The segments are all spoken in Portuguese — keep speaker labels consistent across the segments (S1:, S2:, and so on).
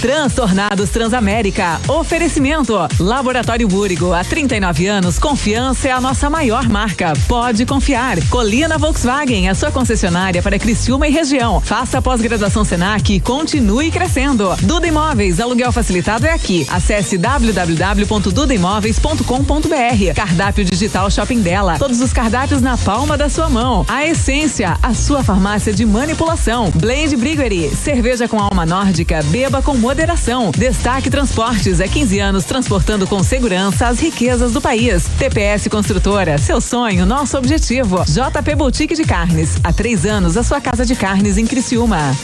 S1: Transtornados Transamérica. Oferecimento. Laboratório Búrigo. Há 39 anos, confiança é a nossa maior marca. Pode confiar. Colina Volkswagen, a sua concessionária para Criciúma e região. Faça pós-graduação Senac e continue crescendo. Duda Imóveis, aluguel facilitado é aqui. Acesse www.dudaimóveis.com.br. Cardápio digital Shopping dela. Todos os cardápios na palma da sua mão. A Essência, a sua farmácia de manipulação. Blade Briguery, cerveja com alma nórdica, beba com moderação. Destaque Transportes, é 15 anos transportando com segurança as riquezas do país. TPS Construtora, seu sonho, nosso objetivo. JP Boutique de Carnes, há três anos a sua casa de carnes em Criciúma.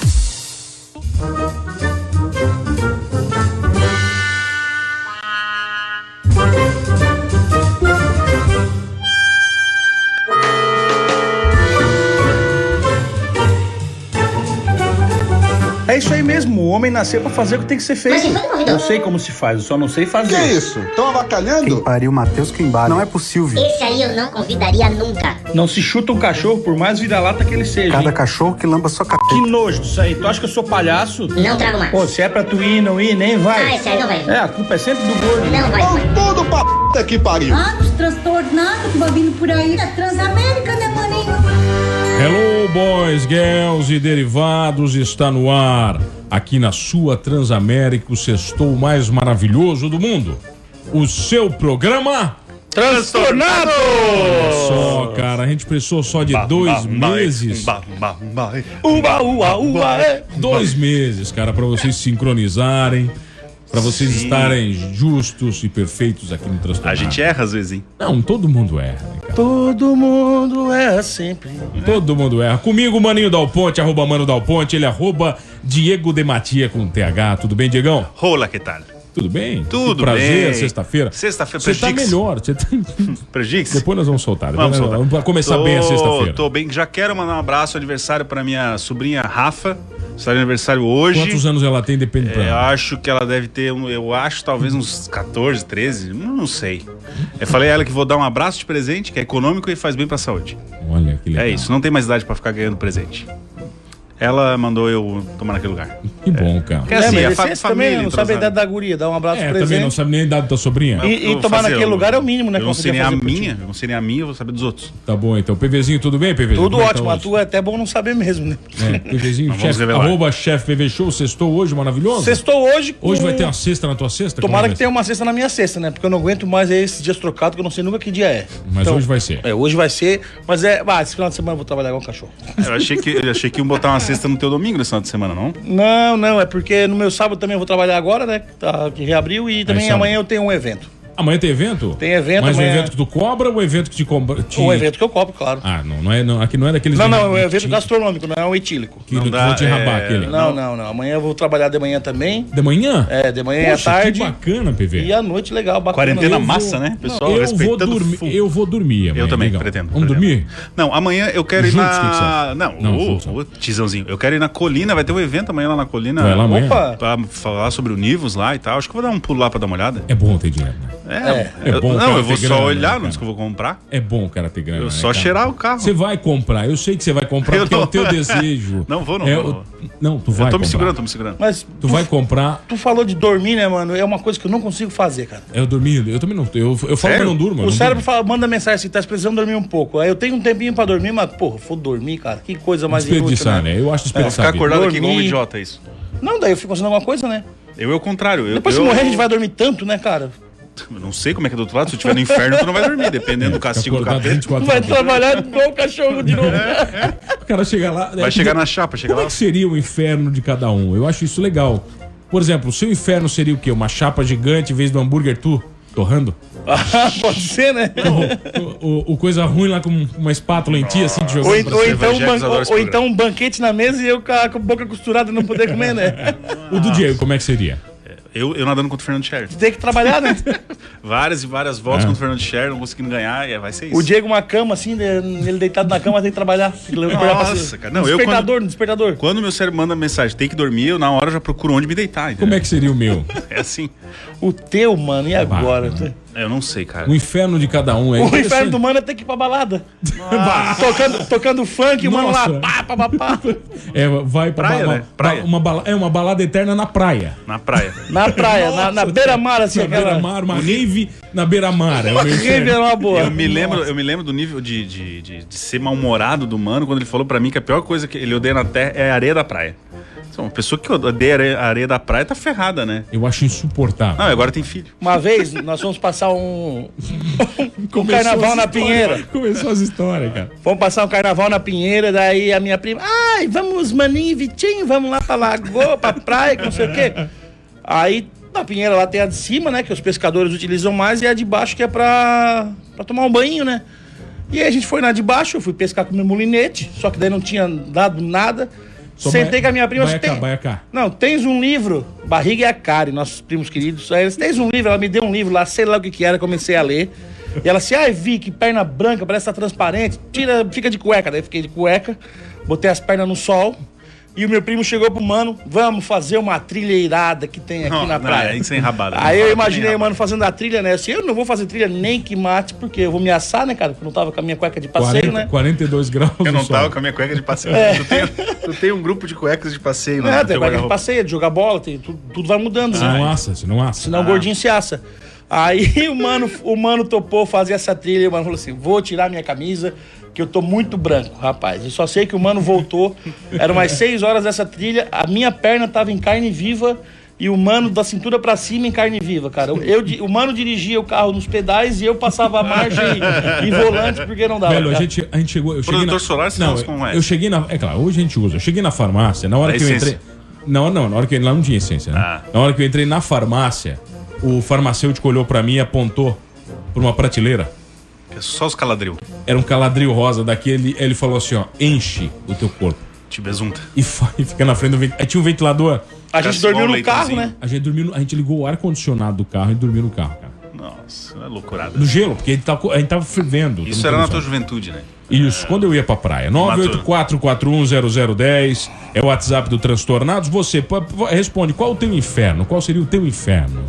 S2: Homem nasceu pra fazer o que tem que ser feito. Eu sei como se faz, eu só não sei fazer.
S3: Que isso? Estão avacalhando?
S4: Pariu, Matheus Quimbara. Não é possível.
S5: Esse aí eu não convidaria nunca.
S2: Não se chuta um cachorro, por mais vira-lata que ele seja.
S4: Cada
S2: hein?
S4: cachorro que lamba sua
S2: Que
S4: capeta.
S2: nojo disso aí. Tu acha que eu sou palhaço?
S5: Não trago mais.
S2: Pô, se é pra tu ir, não ir, nem
S5: Ah,
S2: vai.
S5: esse aí não vai.
S2: É, a culpa é sempre do gordo.
S5: Não vai,
S3: Vão
S5: vai.
S3: tudo pra puta que pariu.
S6: Ah, os transtornados que vai vindo por aí da Transamérica, né, maninho?
S7: Hello, boys, girls e derivados, está no ar. Aqui na sua Transamérica, o sextou mais maravilhoso do mundo. O seu programa.
S2: Transtornado!
S7: Só, cara, a gente precisou só de dois meses.
S2: É.
S7: Dois meses, cara, pra vocês sincronizarem. Pra vocês estarem justos e perfeitos aqui no Transtornado.
S8: A gente erra às vezes, hein?
S7: Não, todo mundo erra, né, cara?
S2: Todo mundo é sempre.
S7: Todo mundo erra. Comigo, Maninho Dal Ponte, arroba Mano Dal Ponte, ele é arroba Diego Dematia com TH. Tudo bem, Diegão?
S8: Rola, que tal?
S7: Tudo bem?
S8: Tudo
S7: prazer,
S8: bem.
S7: sexta-feira.
S8: Sexta-feira,
S7: Você tá melhor. Você tá...
S8: Prejix?
S7: Depois nós vamos soltar.
S8: Vamos soltar.
S7: Vamos começar
S8: Tô-
S7: bem a sexta-feira.
S8: Tô bem, já quero mandar um abraço, aniversário pra minha sobrinha Rafa. Está de aniversário hoje.
S7: Quantos anos ela tem? Depende pra
S8: É, eu
S7: ela.
S8: acho que ela deve ter, eu acho, talvez uns 14, 13, não sei. Eu falei a ela que vou dar um abraço de presente, que é econômico e faz bem pra saúde.
S7: Olha que legal.
S8: É isso, não tem mais idade pra ficar ganhando presente. Ela mandou eu tomar naquele lugar.
S7: Que bom, cara.
S8: Porque assim,
S2: é,
S8: a fa família.
S2: também não sabe a idade da guria, dá um abraço
S7: É,
S2: presente.
S7: também não sabe nem a idade da sobrinha.
S2: E-
S8: vou
S2: tomar
S8: fazer,
S2: naquele
S8: eu-
S2: lugar é o mínimo, né,
S8: Eu não sei nem a minha, eu não sei nem a minha, eu vou saber dos outros.
S7: Tá bom, então. PVzinho, tudo bem, PVzinho?
S2: Tudo
S7: Como é que
S2: ótimo,
S7: tá
S2: a tua é até bom não saber mesmo, né?
S7: É, PVzinho, chefe, arroba chefe PV Show, sextou hoje, maravilhoso?
S2: Sextou hoje. com-
S7: Hoje vai ter uma cesta na tua cesta? Como
S2: Tomara
S7: vai
S2: que tenha uma cesta na minha cesta, né? Porque eu não aguento mais esses dias trocados, que eu não sei nunca que dia é.
S7: Mas hoje vai ser.
S2: É, hoje vai ser, mas é. Ah, esse final de semana eu vou trabalhar igual um cachorro.
S8: Eu achei que, eu achei que iam botar uma cesta no teu domingo nesse final de semana, não?
S2: Não, não, é porque no meu sábado também eu vou trabalhar agora, né? Tá, que reabriu e também amanhã eu tenho um evento.
S7: Amanhã tem evento?
S2: Tem evento
S7: Mas
S2: amanhã.
S7: um evento que tu cobra ou um evento que te cobra? Te...
S2: Um evento que eu cobro, claro.
S7: Ah, não, não é, não, aqui não é daqueles...
S2: não, não, é um
S7: que
S2: evento gastronômico, não é um etílico.
S7: Que
S8: Não
S7: não
S8: dá,
S7: te rabar
S8: é,
S7: aquele.
S2: Não, não, não. Amanhã eu vou trabalhar de manhã também.
S7: De manhã?
S2: É, de manhã e à
S7: Poxa,
S2: tarde.
S7: que bacana, PV.
S2: E à noite, legal, bacana.
S8: Quarentena
S2: vou-
S8: massa, né? Pessoal,
S7: eu vou, dormir,
S8: full.
S7: eu vou dormir amanhã.
S8: Eu também,
S7: legal.
S8: pretendo.
S7: Vamos
S8: pretendo.
S7: dormir?
S8: Não, amanhã eu quero ir
S7: Juntos, o que que
S8: na.
S7: acha?
S8: Não,
S7: Não, juntos.
S8: ô, tizãozinho. Eu quero ir na colina, vai ter um evento amanhã lá na colina.
S7: Vai lá amanhã?
S2: Opa!
S8: Pra falar sobre o Nivus lá e tal. Acho que eu vou dar um pulo lá pra dar uma olhada.
S7: É bom ter dinheiro, né?
S8: É,
S7: É
S8: eu-
S7: bom,
S8: não,
S7: cara,
S8: eu vou só
S7: grana,
S8: olhar,
S7: né,
S8: não sei que eu vou comprar.
S7: É bom o cara ter grana.
S8: Eu
S7: né,
S8: só
S7: cara?
S8: cheirar o carro.
S7: Você vai comprar. Eu sei que você vai comprar
S8: Eu
S7: porque é o teu desejo.
S8: Não vou, não
S7: É
S8: vou,
S7: o-
S8: não
S7: tu vai
S8: Eu tô me
S7: comprar.
S8: segurando, tô me segurando.
S2: Mas
S7: Tu vai comprar.
S2: tu falou de dormir, né, mano? É uma coisa que eu não consigo fazer, cara.
S7: Eu dormi. Eu também não. Eu, eu falo que eu não durmo.
S2: O
S7: não
S2: cérebro fala- manda mensagem assim, tá precisando dormir um pouco. Aí eu tenho um tempinho pra dormir, mas, porra, vou dormir, cara. Que coisa mais inútil,
S7: Desperdiçar,
S2: né?
S7: né? Eu acho
S8: Vou
S7: desperdiçar.
S8: ficar
S7: a vida.
S8: acordado aqui igual um
S2: Dormir.
S8: idiota, é isso.
S2: Não, daí eu fico fazendo alguma coisa, né?
S8: Eu é o contrário. Eu,
S2: Depois
S8: eu,
S2: se morrer, a gente vai dormir tanto, né, cara?
S8: Eu não sei como é que é do outro lado. Se eu estiver no inferno, tu não vai dormir, dependendo do castigo do capeta.
S7: 24
S2: Vai
S7: horas.
S2: trabalhar igual o cachorro de novo.
S7: O cara chega lá.
S8: Vai chegar na chapa, chega
S7: Como é
S8: lá.
S7: que seria o inferno de cada um? Eu acho isso legal. Por exemplo, o seu inferno seria o quê? Uma chapa gigante em vez do hambúrguer tu torrando?
S2: Ah, Pode ser, né?
S7: O, o- o coisa ruim lá com uma espátula em ti, assim, de
S2: Ou,
S7: pra
S2: ou então, um
S8: evangélicos
S2: ban-
S8: adoram
S2: ou- ou então um banquete na mesa e eu com a, com a boca costurada e não poder comer, né?
S7: O do Diego, como é que seria?
S8: Eu, eu nadando contra o Fernando Scherer.
S2: Tem que trabalhar, né?
S8: Várias e várias voltas contra o Fernando Scherer, não conseguindo ganhar, e vai ser isso.
S2: O Diego, uma cama assim, de- ele deitado na cama, tem que trabalhar. Tem que
S8: Nossa,
S2: cima.
S8: cara. Não, eu
S2: despertador,
S8: quando-
S2: no despertador.
S8: Quando meu cérebro manda mensagem, tem que dormir, eu na hora já procuro onde me deitar.
S7: Como é que seria o meu?
S8: É assim.
S2: O teu, mano, e agora?
S7: Bah,
S8: Eu não sei, cara.
S7: O inferno de cada um. É
S2: O inferno do mano é ter que ir pra balada. tocando, tocando funk, o mano lá,
S7: Nossa.
S2: pá, pá, pá, pá.
S7: É, vai pra
S8: Praia,
S7: ba-
S8: né?
S7: ba-
S8: Praia.
S7: Uma bala- é uma balada eterna na praia.
S8: Na praia.
S2: Na praia, na, na beira-mar, assim,
S7: Na
S2: aquela.
S7: beira-mar, uma rave na beira-mar. É o meu
S2: Rave
S7: inferno.
S2: era uma boa.
S8: Eu me lembro, eu me lembro do nível de, de, de, de ser mal-humorado do mano quando ele falou pra mim que a pior coisa que ele odeia na terra é a areia da praia. Então, uma pessoa que odeia areia, a areia da praia tá ferrada, né?
S7: Eu acho insuportável.
S8: Não, agora tem filho.
S2: Uma vez, nós fomos passar um, um carnaval na Pinheira.
S7: Começou as histórias, cara.
S2: Fomos passar um carnaval na Pinheira, daí a minha prima, ai, vamos, Maninho e Vitinho, vamos lá pra lagoa, pra praia, que não sei o quê. Aí, na Pinheira lá tem a de cima, né, que os pescadores utilizam mais, e a de baixo que é pra, pra tomar um banho, né. E aí a gente foi na de baixo, eu fui pescar com meu molinete, só que daí não tinha dado nada.
S7: Só
S2: Sentei
S7: vai-
S2: com a minha prima,
S7: vai
S2: "Você tem-
S7: cá, vai cá."
S2: Não, tens um livro, Barriga e a Karen, nossos primos queridos. Aí eles, tens um livro, ela me deu um livro lá, sei lá o que que era, comecei a ler. E ela assim, ai, vi que perna branca, parece que tá transparente, tira, fica de cueca. Daí eu fiquei de cueca, botei as pernas no sol. E o meu primo chegou pro mano, vamos fazer uma trilha irada que tem aqui
S8: Não,
S2: na
S8: não,
S2: praia.
S8: é isso é enrabada.
S2: Aí eu
S8: Não,
S2: imaginei o mano fazendo a trilha, né? Assim, eu não vou fazer trilha nem que mate, porque eu vou me assar, né, cara? Porque eu não tava com a minha cueca de passeio,
S7: 40,
S2: né?
S7: 42 graus.
S8: Eu não
S7: sol.
S8: tava com a minha cueca de passeio. Tu, tem, tu tem um grupo de cuecas de passeio,
S2: É,
S8: né?
S2: tem
S8: Teu
S2: cueca de passeio, de jogar bola, tem, tudo, tudo vai mudando,
S7: Se
S2: né?
S7: não assa, se não assa.
S2: Senão o gordinho se assa. Aí o mano, o mano topou fazer essa trilha e o mano falou assim: vou tirar minha camisa, que eu tô muito branco, rapaz. Eu só sei que o mano voltou. Eram umas seis horas dessa trilha, a minha perna tava em carne viva e o mano da cintura pra cima em carne viva, cara. Eu, di- o mano dirigia o carro nos pedais e eu passava a marcha e, e volante porque não dava.
S7: Velho, a gente, a gente chegou. Eu cheguei
S8: Produtor
S7: na,
S8: solar, você
S7: não,
S8: sabe como é.
S7: eu cheguei na. É claro, hoje a gente usa. Eu cheguei na farmácia, na hora que eu
S8: essência.
S7: entrei. Não, não, na hora que lá não tinha essência, né?
S8: Ah.
S7: Na hora que eu entrei na farmácia, o farmacêutico olhou pra mim e apontou pra uma prateleira.
S8: É só os caladril.
S7: Era um caladril rosa daquele. Ele falou assim: ó, enche o teu corpo.
S8: Te besunta.
S7: E, e fica na frente do ventilador. Aí tinha um ventilador.
S2: A gente dormiu no carro, né?
S7: A gente dormiu, a gente ligou o ar-condicionado do carro e dormiu no carro, cara.
S8: Nossa, é loucurada.
S7: No gelo, porque a gente tava, co- a gente tava fervendo.
S8: Isso era na tua juventude, né?
S7: Isso, quando eu ia pra praia. 984410010 é o WhatsApp do Transtornados. Você responde qual o teu inferno? Qual seria o teu inferno?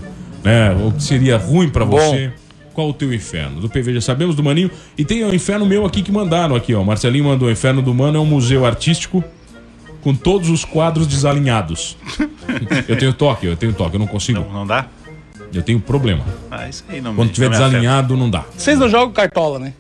S7: Né? O que seria ruim pra você? Qual o teu inferno? Do PV já sabemos, do Maninho. E tem o inferno meu aqui que mandaram aqui, ó. Marcelinho mandou: o inferno do Mano é um museu artístico com todos os quadros desalinhados. eu tenho toque, eu tenho toque, eu não consigo.
S8: Não, não dá?
S7: Eu tenho problema.
S8: Ah, isso aí não
S7: Quando
S8: me-
S7: tiver
S8: não me afeta.
S7: desalinhado, não dá.
S2: Vocês não jogam cartola, né?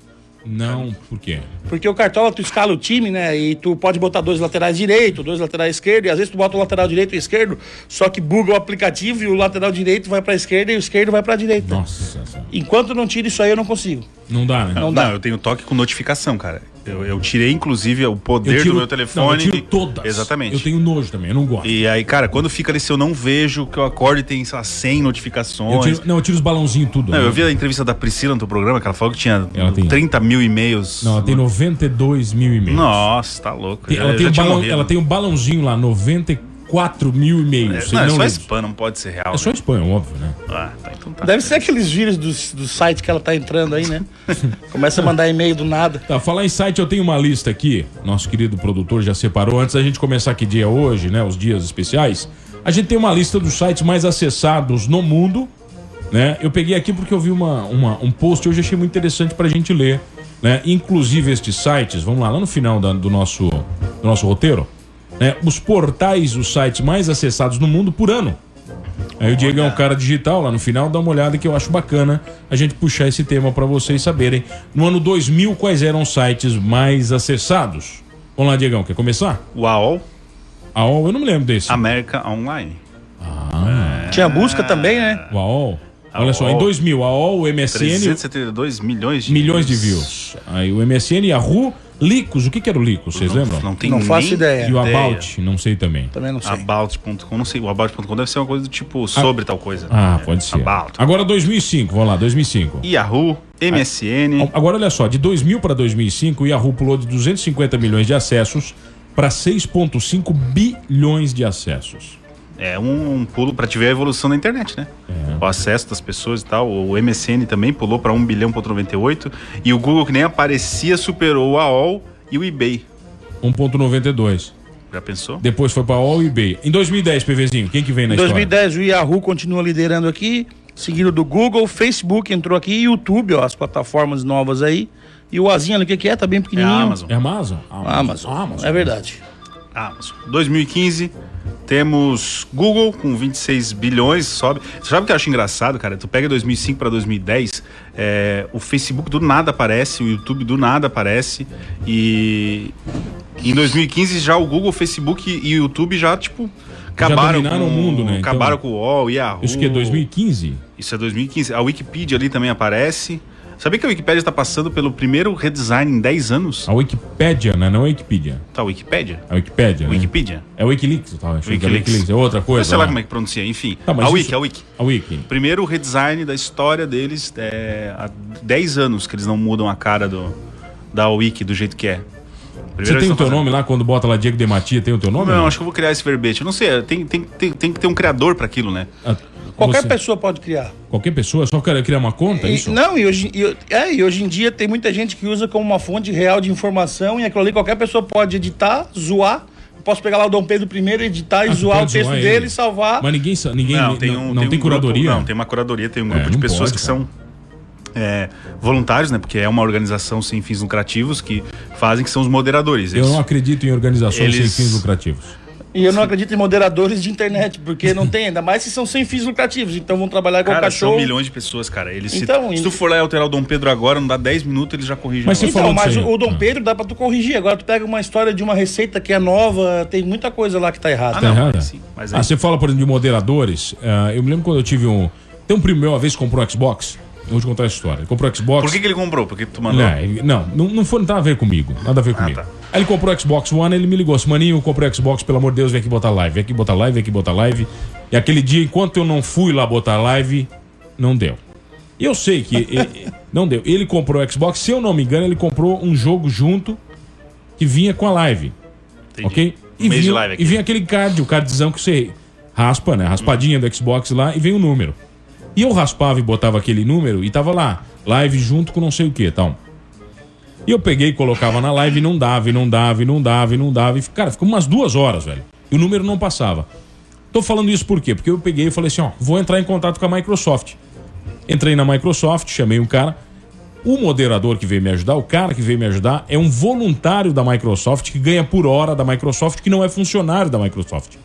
S7: Não, por quê?
S2: Porque o Cartola, tu escala o time, né? E tu pode botar dois laterais direito, dois laterais esquerdo, e às vezes tu bota o lateral direito e esquerdo, só que buga o aplicativo e o lateral direito vai pra esquerda e o esquerdo vai pra direita.
S7: Nossa, senhora.
S2: Enquanto não tira isso aí, eu não consigo.
S7: não dá, né?
S8: Não,
S2: dá.
S8: eu tenho toque com notificação, cara. Eu, eu tirei, inclusive, o poder do meu telefone.
S7: Não, eu tiro todas.
S8: Exatamente.
S7: Eu tenho nojo também, eu não gosto.
S8: E aí, cara, quando fica ali, se eu não vejo que eu acordo e tem, sei lá, 100 notificações.
S7: Eu tiro, não, eu tiro os balãozinhos tudo.
S8: Não,
S7: né?
S8: eu vi a entrevista da Priscila no teu programa, que ela falou que tinha
S7: Ela tem-
S8: 30 mil e-mails.
S7: Não, ela tem 92 mil e-mails.
S8: Nossa, tá louco.
S7: Tem- ela, tem um balão, ela tem um balãozinho lá, 94 mil e-mails.
S8: Não, é
S7: não
S8: só
S7: lidos.
S8: spam, não pode ser real.
S7: É só
S8: né?
S7: spam, óbvio, né?
S8: Ah, tá, então tá.
S2: Deve ser aqueles vírus do, do site que ela tá entrando aí, né? Começa a mandar e-mail do nada.
S7: Tá, falar em site, eu tenho uma lista aqui. Nosso querido produtor já separou. Antes da gente começar que dia é hoje, né? Os dias especiais. A gente tem uma lista dos sites mais acessados no mundo. Né? Eu peguei aqui porque eu vi uma, uma- um post hoje achei muito interessante pra gente ler. Né? Inclusive estes sites, vamos lá, lá no final da- do, nosso, do nosso roteiro. Né? Os portais, os sites mais acessados no mundo por ano. Aí o Diego é um cara digital, lá no final dá uma olhada que eu acho bacana a gente puxar esse tema pra vocês saberem. No ano 2000, quais eram os sites mais acessados? Vamos lá, Diegão, quer começar?
S8: O AOL,
S7: eu não me lembro desse.
S8: América Online.
S2: Tinha busca também, né?
S7: O AOL. Olha só, em
S8: AOL.
S7: 2000, a AOL, o MSN,
S8: 372 milhões de
S7: milhões de views. Aí o MSN, Yahoo, Licos, o que que era o Licos, vocês
S8: Não,
S7: lembram?
S8: não tem
S2: Não
S8: nem
S2: faço ideia.
S7: E o About, não sei também.
S2: Também não sei.
S8: About.com, não sei. O About.com deve ser uma coisa do tipo sobre tal coisa.
S7: Ah, pode ser.
S8: About.
S7: Agora 2005, vamos lá, 2005.
S8: Yahoo, MSN.
S7: Agora olha só, de 2000 para 2005, o Yahoo pulou de 250 milhões de acessos para 6,5 bilhões de acessos.
S8: É um, um pulo pra te ver a evolução da internet, né?
S7: É.
S8: O acesso das pessoas e tal. O MSN também pulou pra 1 bilhão ponto 98. E o Google, que nem aparecia, superou o AOL e o eBay.
S7: 1,92.
S8: Já pensou?
S7: Depois foi para AOL e eBay. Em 2010, PVzinho, quem que vem na
S2: Em
S7: história?
S2: 2010, o Yahoo continua liderando aqui. seguido do Google, Facebook entrou aqui, YouTube, ó, as plataformas novas aí. E o Azinho ali, o que, que é? Tá bem
S8: É
S2: pequenininho.
S8: a Amazon.
S7: É Amazon?
S2: Amazon. É verdade.
S8: Amazon. 2015, temos Google com 26 bilhões, sobe. Você sabe o que eu acho engraçado, cara? Tu pega 2005 para 2010, é, o Facebook do nada aparece, o YouTube do nada aparece e em 2015 já o Google, Facebook e o YouTube já tipo acabaram
S7: dominaram
S8: com
S7: o mundo, né?
S8: Acabaram
S7: Então-
S8: com o UOL, Yahoo.
S7: Isso que é 2015?
S8: Isso é 2015. A Wikipedia ali também aparece. Sabia que a Wikipedia está passando pelo primeiro redesign em 10 anos?
S7: A Wikipédia, né? Não a Wikipedia.
S8: Tá, a Wikipedia?
S7: A Wikipédia, né?
S8: Wikipedia?
S7: É Wikileaks? Acho que é
S8: Wikileaks.
S7: Wikileaks. É outra coisa.
S8: Sei lá
S7: né?
S8: como é que pronuncia, enfim.
S7: Tá,
S8: a Wiki,
S7: isso-
S8: a Wiki.
S7: A Wiki.
S8: Primeiro redesign da história deles é, há 10 anos que eles não mudam a cara do, da Wiki do jeito que é.
S7: Você tem o teu
S8: tão
S7: nome lá quando bota lá Diego Dematia, tem o teu nome?
S8: Não, acho que eu vou criar esse verbete. Eu não sei, tem, tem, tem, tem que ter um criador para aquilo, né?
S7: Ah,
S2: Qualquer
S7: você-
S2: pessoa pode criar.
S7: Qualquer pessoa, só quer criar uma conta, é
S2: E-
S7: isso?
S2: não, e hoje, e, é, e hoje em dia tem muita gente que usa como uma fonte real de informação e aquilo ali qualquer pessoa pode editar, zoar. Eu posso pegar lá o Dom Pedro I, editar e
S7: Ah,
S2: zoar o texto
S7: zoar
S2: dele,
S7: ele.
S2: salvar.
S7: Mas ninguém, ninguém
S8: não,
S7: não,
S8: tem,
S7: não,
S8: um,
S7: não tem,
S8: um grupo-
S7: curadoria?
S8: não, tem uma curadoria, tem um grupo
S7: É,
S8: de
S7: não
S8: pessoas
S7: pode,
S8: que
S7: cara.
S8: são é, voluntários, né? Porque é uma organização sem fins lucrativos que fazem, que são os moderadores.
S7: Eu
S8: Eles-
S7: não acredito em organizações
S8: Eles-
S7: sem fins lucrativos.
S2: E eu não acredito em moderadores de internet, porque não tem, ainda mais se são sem fins lucrativos. Então vão trabalhar com o
S8: Cara,
S2: cachorro.
S8: são milhões de pessoas, cara. Eles, se-
S2: Então,
S8: se,
S2: e-
S8: tu for lá e alterar o Dom Pedro agora, não dá 10 minutos, ele já corrige.
S7: Mas
S2: Então, mas o Dom
S7: Ah.
S2: Pedro dá pra tu corrigir. Agora tu pega uma história de uma receita que é nova, tem muita coisa lá que tá errada.
S8: Ah,
S7: Tá
S8: não,
S7: errado?
S8: mas sim, mas aí-
S7: ah, você fala, por exemplo, de moderadores. ah, eu me lembro quando eu tive um. Tem um primo meu, uma vez comprou um Xbox. Eu vou te contar essa história. Ele comprou um Xbox.
S8: Por que, que ele comprou? Porque tu mandou.
S7: Não, ele- não, não, não foi, não a ver comigo. Nada a ver comigo.
S8: tá.
S7: Aí ele comprou o Xbox One, ele me ligou assim, maninho, eu comprei o Xbox, pelo amor de Deus, vem aqui botar live, vem aqui botar live, vem aqui botar live. E aquele dia, enquanto eu não fui lá botar live, não deu. E eu sei que ele- não deu. Ele comprou o Xbox, se eu não me engano, ele comprou um jogo junto que vinha com a live.
S8: Entendi.
S7: Ok?
S8: Um mês de
S7: vinha,
S8: live
S7: e vinha aquele card, o cardzão que você raspa, né? Raspadinha do Xbox lá e vem o número. E eu raspava e botava aquele número e tava lá, live junto com não sei o que tal. E eu peguei e colocava na live e não dava, e não dava, e não dava, e não dava. E, cara, ficou umas duas horas, velho. E o número não passava. Tô falando isso por quê? Porque eu peguei e falei assim, ó, vou entrar em contato com a Microsoft. Entrei na Microsoft, chamei um cara. O moderador que veio me ajudar, o cara que veio me ajudar, é um voluntário da Microsoft que ganha por hora da Microsoft, que não é funcionário da Microsoft.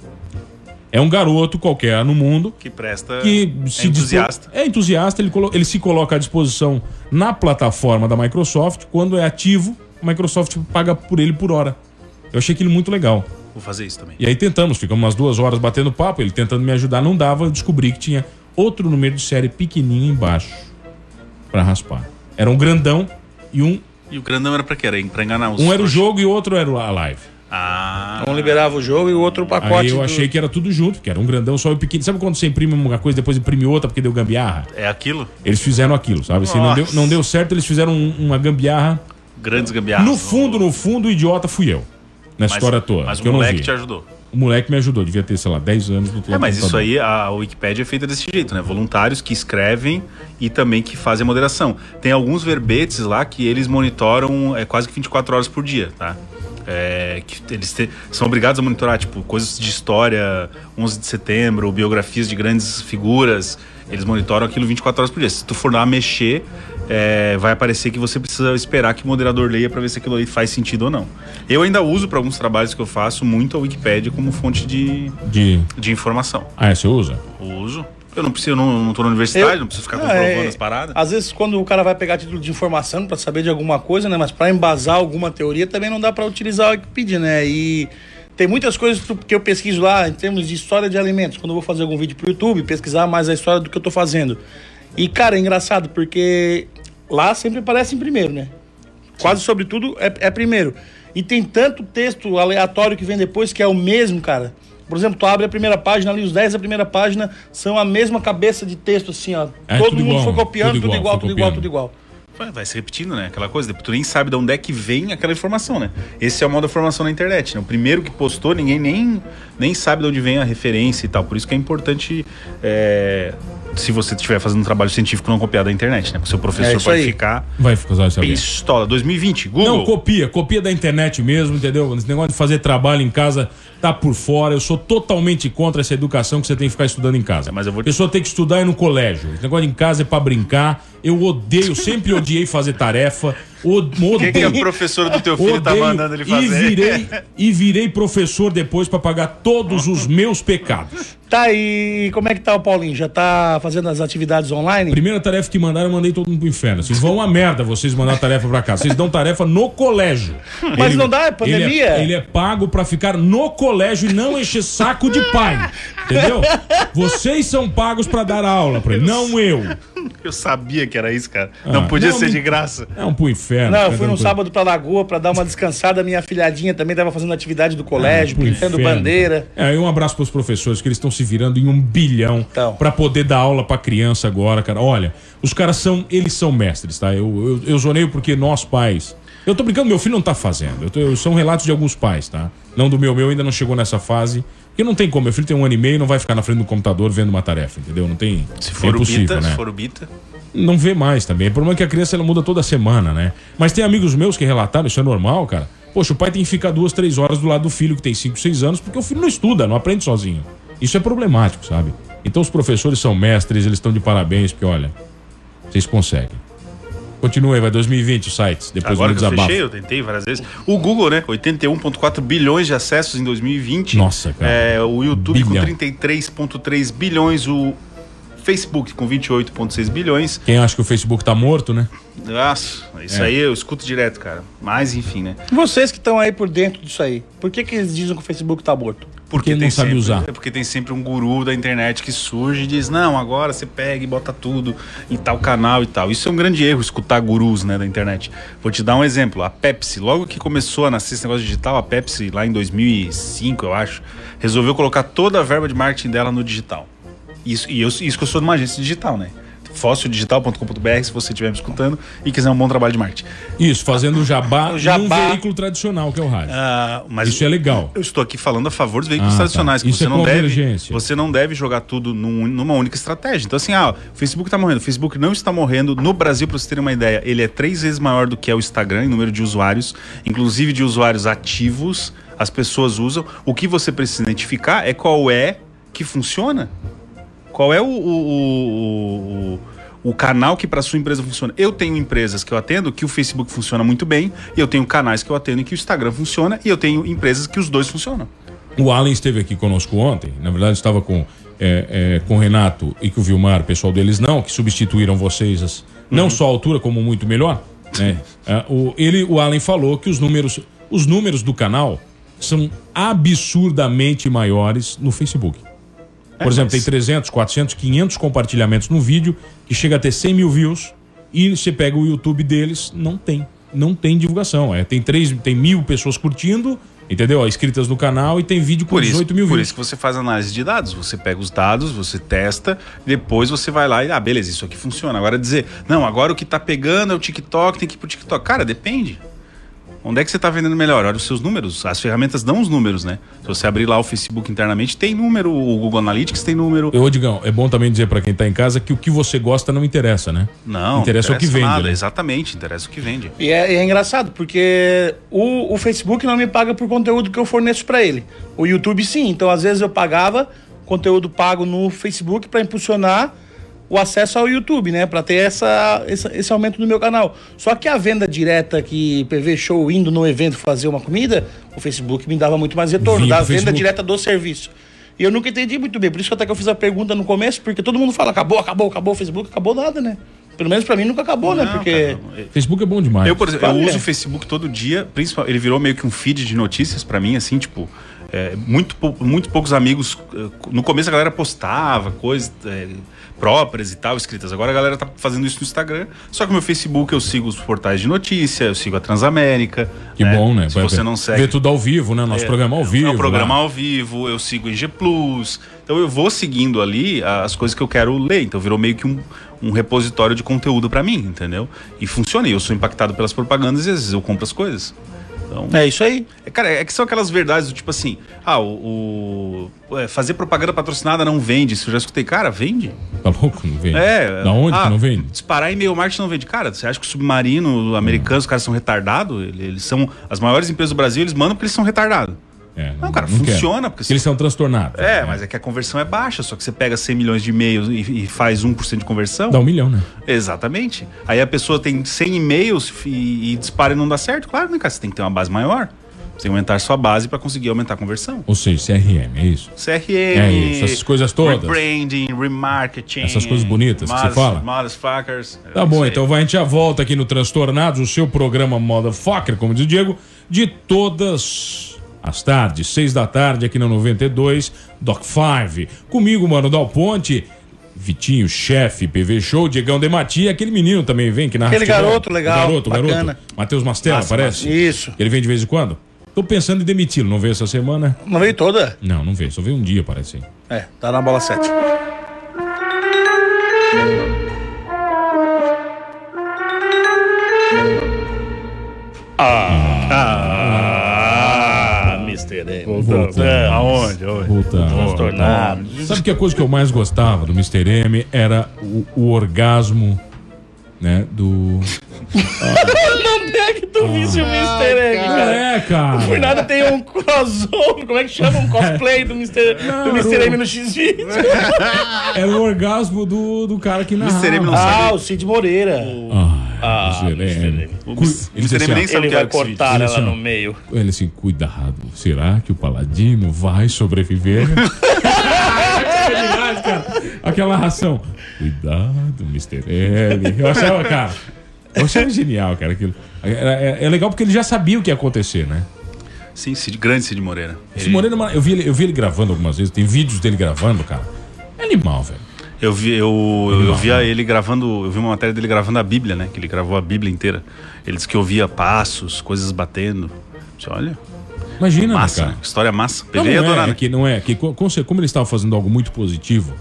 S7: É um garoto qualquer no mundo
S8: Que presta.
S7: que
S8: é
S7: se
S8: entusiasta.
S7: dispo- É entusiasta, ele, ele se coloca à disposição na plataforma da Microsoft. Quando é ativo, a Microsoft paga por ele por hora. Eu achei aquilo muito legal.
S8: Vou fazer isso também.
S7: E aí tentamos, ficamos umas duas horas batendo papo, ele tentando me ajudar, não dava, eu descobri que tinha outro número de série pequenininho embaixo pra raspar. Era um grandão e um,
S8: E o grandão era pra quê? Era pra enganar os.
S7: um era o jogo e outro era a live.
S8: Ah.
S2: Um liberava o jogo e o outro o pacote.
S7: Aí eu
S2: do-
S7: achei que era tudo junto, porque era um grandão só e pequeno. Sabe quando você imprime uma coisa depois imprime outra porque deu gambiarra?
S8: É aquilo?
S7: Eles fizeram aquilo, sabe? Se não
S8: Nossa.
S7: deu, não deu certo, eles fizeram um- uma gambiarra.
S8: Grandes gambiarras.
S7: no fundo, no fundo, o idiota fui eu. Nessa
S8: Mas-
S7: história toda.
S8: Mas
S7: que
S8: o
S7: eu não
S8: moleque te ajudou.
S7: O moleque me ajudou, devia ter, sei lá, 10 anos do
S8: É, mas isso aí, a Wikipédia é feita desse jeito, né? Voluntários que escrevem e também que fazem a moderação. Tem alguns verbetes lá que eles monitoram é, quase que 24 horas por dia, tá? É, que eles te- são obrigados a monitorar, tipo, coisas de história, 11 de setembro, biografias de grandes figuras. Eles monitoram aquilo 24 horas por dia. Se tu for lá mexer, é, vai aparecer que você precisa esperar que o moderador leia para ver se aquilo aí faz sentido ou não. Eu ainda uso para alguns trabalhos que eu faço muito a Wikipédia como fonte de,
S7: De.
S8: de informação.
S7: Ah, é, você usa?
S8: Uso. Eu não preciso, eu não, não tô na universidade,
S2: Eu-
S8: não preciso ficar comprovando
S2: é-
S8: as paradas.
S2: Às vezes, quando o cara vai pegar título de informação pra saber de alguma coisa, né? Mas pra embasar alguma teoria também não dá pra utilizar a Wikipedia, né? E tem muitas coisas que eu pesquiso lá em termos de história de alimentos. Quando eu vou fazer algum vídeo pro YouTube, pesquisar mais a história do que eu tô fazendo. E, cara, é engraçado porque lá sempre aparece em primeiro, né? Quase sobre tudo é, é primeiro. E tem tanto texto aleatório que vem depois que é o mesmo, cara. Por exemplo, tu abre a primeira página ali, os 10 da primeira página são a mesma cabeça de texto, assim, ó.
S7: É,
S2: Todo mundo
S7: igual,
S2: foi copiando,
S7: tudo
S2: tudo
S7: igual,
S2: tudo igual, tudo igual.
S8: Vai, vai se repetindo, né? Aquela coisa. Tu nem sabe de onde é que vem aquela informação, né? Esse é o modo da formação na internet, né? O primeiro que postou, ninguém nem, nem sabe de onde vem a referência e tal. Por isso que é importante é, se você estiver fazendo um trabalho científico não copiado da internet, né? Porque o seu
S2: É
S8: professor pode
S2: aí.
S8: ficar
S7: Vai ficar
S8: pistola. 2020, Google.
S7: Não, copia, copia da internet mesmo, entendeu? Esse negócio de fazer trabalho em casa tá por fora. Eu sou totalmente contra essa educação que você tem que ficar estudando em casa.
S8: Mas eu vou
S7: A pessoa tem que estudar é no colégio. Esse negócio em casa é pra brincar. Eu odeio, sempre odiei fazer tarefa. O,
S8: O que, que a professora do teu filho tá
S7: Odeio
S8: mandando ele
S7: E
S8: fazer?
S7: virei, e virei professor depois pra pagar todos os meus pecados.
S2: Tá aí, como é que tá o Paulinho? Já tá fazendo as atividades online?
S7: Primeira tarefa que mandaram, eu mandei todo mundo pro inferno. Vocês vão a merda vocês mandar tarefa pra cá. Vocês dão tarefa no colégio.
S2: Mas não dá, é pandemia.
S7: Ele é, ele é pago pra ficar no colégio e não encher saco de pai. Entendeu? Vocês são pagos pra dar aula pra ele, não eu.
S8: Eu sabia que era isso, cara. não
S7: Ah,
S8: podia
S7: não,
S8: ser de graça.
S7: É um pro inferno.
S2: Não, eu fui
S7: não
S2: no
S7: tô-
S2: sábado pra Lagoa pra dar uma descansada. Minha filhadinha também tava fazendo atividade do colégio,
S7: pro
S2: pintando
S7: inferno.
S2: bandeira.
S7: É, e um abraço pros professores, que eles estão se virando em um bilhão
S2: Então.
S7: pra poder dar aula pra criança agora, cara. Olha, os caras são, eles são mestres, tá? Eu, eu, eu zoneio porque nós pais. Eu tô brincando, meu filho não tá fazendo. Eu tô- eu- são relatos de alguns pais, tá? Não do meu, meu ainda não chegou nessa fase. Porque não tem como, meu filho tem um ano e meio e não vai ficar na frente do computador vendo uma tarefa, entendeu? Não tem.
S8: Se
S7: é
S8: for o
S7: impossível,
S8: Bita,
S7: né?
S8: se for o Bita.
S7: não vê mais também. O problema é que a criança ela muda toda semana, né? Mas tem amigos meus que relataram, isso é normal, cara. Poxa, o pai tem que ficar duas, três horas do lado do filho que tem cinco, seis anos, porque o filho não estuda, não aprende sozinho. Isso é problemático, sabe? Então os professores são mestres, eles estão de parabéns, porque olha, vocês conseguem. Continua aí, vai 2020 os sites, depois
S8: Agora
S7: do
S8: que eu fechei, eu tentei várias vezes. O Google, né? 81,4 bilhões de acessos em 2020.
S7: Nossa, cara.
S8: É, o YouTube
S7: Bilhão.
S8: com 33,3 bilhões. O Facebook com 28,6 bilhões.
S7: Quem acha que o Facebook tá morto, né?
S8: Nossa, isso
S7: É.
S8: aí eu escuto direto, cara. Mas enfim, né?
S2: Vocês que estão aí por dentro disso aí, por que, que eles dizem que o Facebook tá morto?
S7: Porque não sabe
S8: sempre,
S7: usar.
S8: É porque tem sempre um guru da internet que surge e diz: Não, agora você pega e bota tudo em tal canal e tal. Isso é um grande erro, escutar gurus né, da internet. Vou te dar um exemplo: a Pepsi, logo que começou a nascer esse negócio digital, a Pepsi, lá em 2005, eu acho, resolveu colocar toda a verba de marketing dela no digital. Isso, e eu, isso que eu sou de uma agência digital, né? fóssildigital.com.br se você estiver me escutando e quiser um bom trabalho de marketing.
S7: Isso, fazendo jabá,
S2: O jabá.
S7: num veículo tradicional, que é o rádio.
S8: Ah, mas
S7: Isso é legal.
S8: Eu estou aqui falando a favor dos veículos
S7: Ah, tá.
S8: tradicionais, que
S7: Isso
S8: você
S7: é
S8: não deve, você não deve jogar tudo num- numa única estratégia. Então assim, ah, o Facebook está morrendo. O Facebook não está morrendo. No Brasil, para você ter uma ideia, ele é três vezes maior do que é o Instagram em número de usuários, inclusive de usuários ativos. As pessoas usam. O que você precisa identificar é qual é que funciona. Qual é o, o, o, o- canal que para sua empresa funciona? Eu tenho empresas que eu atendo que o Facebook funciona muito bem, e eu tenho canais que eu atendo que o Instagram funciona, e eu tenho empresas que os dois funcionam.
S7: O Alan esteve aqui conosco ontem. Na verdade, estava com, é, é, com o Renato e com o Vilmar, pessoal deles não, que substituíram vocês, as- não só a altura, como muito melhor. Né? É, o, ele, o Alan falou que os números, os números do canal são absurdamente maiores no Facebook. Por exemplo, tem 300, 400, 500 compartilhamentos no vídeo que chega a ter 100 mil views e você pega o YouTube deles, não tem. Não tem divulgação. É, tem, três, tem mil pessoas curtindo, entendeu? Inscritas no canal e tem vídeo com
S8: Por isso,
S7: 18 mil
S8: por
S7: views.
S8: isso que você faz análise de dados. Você pega os dados, você testa, depois você vai lá e, ah, beleza, isso aqui funciona. Agora dizer, não, agora o que tá pegando é o TikTok, tem que ir pro TikTok. Cara, depende. Onde é que você está vendendo melhor? Olha os seus números. As ferramentas dão os números, né? Se você abrir lá o Facebook internamente, tem número, o Google Analytics tem número.
S7: Ô, Digão, é bom também dizer pra quem tá em casa que o que você gosta não interessa, né?
S8: Não,
S7: Interessa o que vende,
S8: nada.
S7: né?
S8: Exatamente, interessa o que vende.
S2: E é, é engraçado, porque o, o Facebook não me paga por conteúdo que eu forneço pra ele. O YouTube sim. Então, às vezes, eu pagava conteúdo pago no Facebook pra impulsionar o acesso ao YouTube, né? Pra ter essa, essa- esse aumento no meu canal. Só que a venda direta que PV Show indo no evento fazer uma comida, o Facebook me dava muito mais retorno,
S7: Vinha
S2: da venda
S7: Facebook.
S2: direta do serviço. E eu nunca entendi muito bem. Por isso que até que eu fiz a pergunta no começo, porque todo mundo fala, acabou, acabou, acabou o Facebook, acabou nada, né? Pelo menos pra mim nunca acabou, né?
S8: Não,
S2: Porque.
S8: cara,
S7: Facebook é bom demais.
S8: Eu, por exemplo, eu uso o Facebook todo dia, principalmente, ele virou meio que um feed de notícias pra mim, assim, tipo, é, muito, muito poucos amigos. eh, No começo a galera postava coisas é, próprias e tal, escritas. Agora a galera tá fazendo isso no Instagram. Só que no meu Facebook eu sigo os portais de notícia, eu sigo a Transamérica.
S7: Que bom, né?
S8: Se
S7: Vai
S8: você
S7: ver-
S8: não segue.
S7: Ver tudo ao vivo, né? Nosso programa ao vivo.
S8: É um programa
S7: lá.
S8: ao vivo, eu sigo o IG Plus. Então eu vou seguindo ali as coisas que eu quero ler. Então virou meio que um, um repositório de conteúdo pra mim, entendeu? E funciona. E eu sou impactado pelas propagandas e às vezes eu compro as coisas. Então,
S2: É isso aí.
S8: é, cara, é que são aquelas verdades do tipo assim, ah, o, o- é, fazer propaganda patrocinada não vende. Isso eu já escutei, cara, vende.
S7: Tá louco? Não vende?
S8: É.
S7: Da onde
S8: ah,
S7: que não vende?
S8: Disparar e-mail marketing não vende. Cara, você acha que o submarino, americano, os caras são retardados? Eles, eles são. As maiores empresas do Brasil, eles mandam porque eles são retardados.
S7: É,
S8: Não, cara,
S7: quer.
S8: funciona, porque
S7: eles são transtornados.
S8: É, mas é que a conversão é baixa, só que você pega 100 milhões de e-mails e, e faz 1% de conversão.
S7: Dá um milhão, né?
S8: Exatamente. Aí a pessoa tem 100 e-mails e, e dispara e não dá certo. Claro, né, cara? Você tem que ter uma base maior. Você tem que aumentar a sua base para conseguir aumentar a conversão.
S7: Ou seja, CRM, é isso.
S8: CRM.
S7: É isso, essas coisas todas.
S8: Rebranding, remarketing.
S7: Essas coisas bonitas que você fala.
S8: Motherfuckers.
S7: Tá
S8: É
S7: bom, então vai, a gente já volta aqui no Transtornados, o seu programa Motherfucker, como diz o Diego, de todas as tardes, seis da tarde aqui na 92, Doc 5. Comigo, mano, Dal Ponte, Vitinho, chefe, PV Show, Diegão Demati, aquele menino também vem que na
S2: Aquele garoto legal,
S7: O garoto,
S2: bacana.
S7: garoto. Matheus Mastella, parece?
S2: Isso.
S7: Ele vem de vez em quando? Tô pensando em demiti-lo, não veio essa semana?
S2: Não veio toda?
S7: Não, não veio, só veio um dia, parece.
S2: É, tá na bola 7. Ah, Mr. M.
S7: Voltamos.
S8: Aonde? Aonde?
S7: Voltamos.
S2: Transtornados.
S7: Sabe que a coisa que eu mais gostava do Mr. M era o, o orgasmo, né, do...
S2: Não é que tu visse o Mr. M,
S7: Não
S2: cara.
S7: é, cara.
S2: O Fernando tem um crossover, como é que chama? Um cosplay do Mr. do Mr. M no X-Video.
S7: Era o orgasmo do, do cara que narrava.
S8: Mr. M não
S2: Ah,
S8: sabe.
S2: o Cid Moreira.
S7: Ah, Mr. M.
S8: O
S7: Cu-
S8: Mr.
S7: Ele disse assim,
S8: nem
S7: ó,
S8: sabe
S2: Ele
S8: é
S2: vai cortar
S7: Ele
S2: ela
S7: assim,
S2: no meio.
S7: ele assim, cuidado, será que o Paladino vai sobreviver? Aquela ração. Cuidado, Mr. M. Eu achava, cara, eu achava genial, cara, aquilo. É, é- é legal porque ele já sabia o que ia acontecer, né?
S8: Sim, Cid, grande Cid Moreira. Ele-
S7: Moreira, eu vi, ele, eu vi ele gravando algumas vezes, tem vídeos dele gravando, cara. É animal, velho.
S8: Eu vi, eu, eu
S7: Animal,
S8: via
S7: né?
S8: ele gravando, eu vi uma matéria dele gravando a Bíblia, né? Que ele gravou a Bíblia inteira. Ele disse que ouvia passos, coisas batendo. Disse, olha,
S7: Imagina,
S8: massa,
S7: né,
S8: né?
S7: cara.
S8: História massa.
S7: Não,
S8: PV ia
S7: não
S8: adorar,
S7: é,
S8: né?
S7: é que não é, que co- como, como ele estava fazendo algo muito positivo,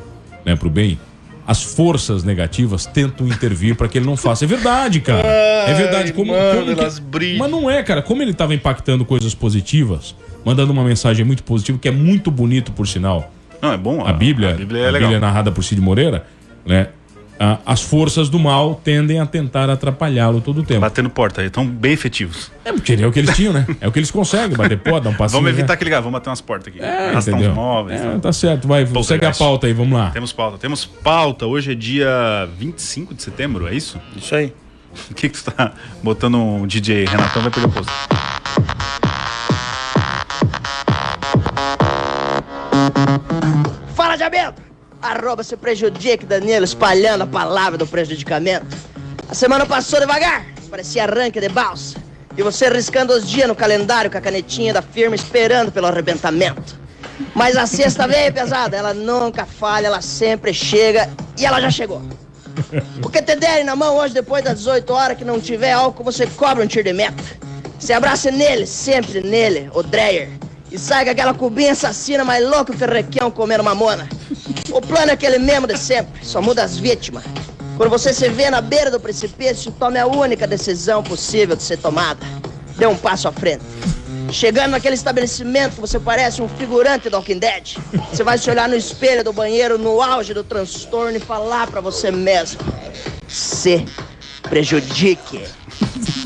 S7: né, pro bem, as forças negativas tentam intervir para que ele não faça. É verdade, cara. é verdade. Como,
S2: mano,
S7: como que-
S2: elas brilham.
S7: Mas não é, cara. Como ele estava impactando coisas positivas, mandando uma mensagem muito positiva, que é muito bonito, por sinal.
S8: Não, é bom.
S7: A Bíblia,
S8: A Bíblia é legal.
S7: narrada por Cid Moreira, né? a- as forças do mal tendem a tentar atrapalhá-lo todo o tempo.
S8: Batendo porta, aí, estão bem efetivos.
S7: É, porque é o que eles tinham, né? É o que eles conseguem, bater pó, dar um passinho.
S8: Vamos evitar
S7: né?
S8: que ligar, vamos bater umas portas aqui.
S7: É,
S8: Arrastar
S7: entendeu?
S8: uns móveis.
S7: É, tá certo, vai,
S8: Pouca
S7: segue a pauta aí, vamos lá.
S8: Temos pauta. Temos pauta. Hoje é dia 25 de setembro, é isso?
S2: Isso aí.
S8: O que, que tu tá botando um DJ? Renatão vai pegar o posto.
S9: Fala, Diabento! Arroba se prejudique, Danilo, espalhando a palavra do prejudicamento. A semana passou devagar, parecia arranque de balsa. E você riscando os dias no calendário com a canetinha da firma esperando pelo arrebentamento. Mas a sexta veio pesada, ela nunca falha, ela sempre chega e ela já chegou. O que te derem na mão hoje depois das 18 horas que não tiver álcool, você cobra um tiro de meta. Se abraça nele, sempre nele, o Dreyer. E sai com aquela cubinha assassina mais louca que o Requião comendo mamona. O plano é aquele mesmo de sempre, só muda as vítimas. Quando você se vê na beira do precipício, tome a única decisão possível de ser tomada. Dê um passo à frente. Chegando naquele estabelecimento, você parece um figurante do Walking Dead. Você vai se olhar no espelho do banheiro no auge do transtorno e falar pra você mesmo: se prejudique.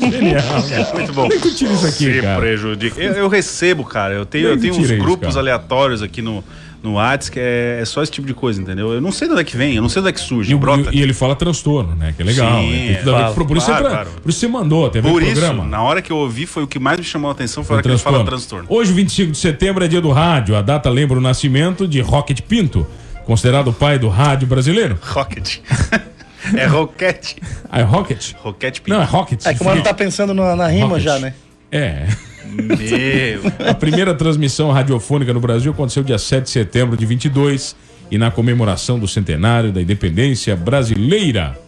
S7: Genial, cara.
S8: Muito bom.
S7: É que isso aqui,
S8: Se
S7: cara?
S8: prejudica. Eu, eu recebo, cara. Eu tenho,
S7: é
S8: eu tenho uns
S7: isso,
S8: grupos
S7: cara?
S8: aleatórios aqui no, no Whats que é, é só esse tipo de coisa, entendeu? Eu não sei de onde é que vem, eu não sei de onde é que surge.
S7: E, o-
S8: brota.
S7: e ele fala transtorno, né? Que é legal.
S8: Sim,
S7: né? A ver
S8: fala.
S7: por, isso
S8: Claro,
S7: você,
S8: claro.
S7: por isso você mandou,
S8: Por
S7: um
S8: isso,
S7: programa.
S8: na hora que eu ouvi, foi o que mais me chamou a atenção, foi a hora que ele fala transtorno.
S7: Hoje, 25 de setembro, é dia do rádio. A data lembra o nascimento de Rocket Pinto, considerado o pai do rádio brasileiro.
S8: Rocket. é Rocket.
S7: Ah, é Rocket?
S8: Rocket Pinto.
S7: Não, é Rocket.
S2: É que o mano tá pensando na, na rima
S7: Rocket.
S2: já, né?
S7: É.
S8: Meu.
S7: A primeira transmissão radiofônica no Brasil aconteceu dia 7 de setembro de 22 e na comemoração do centenário da independência brasileira.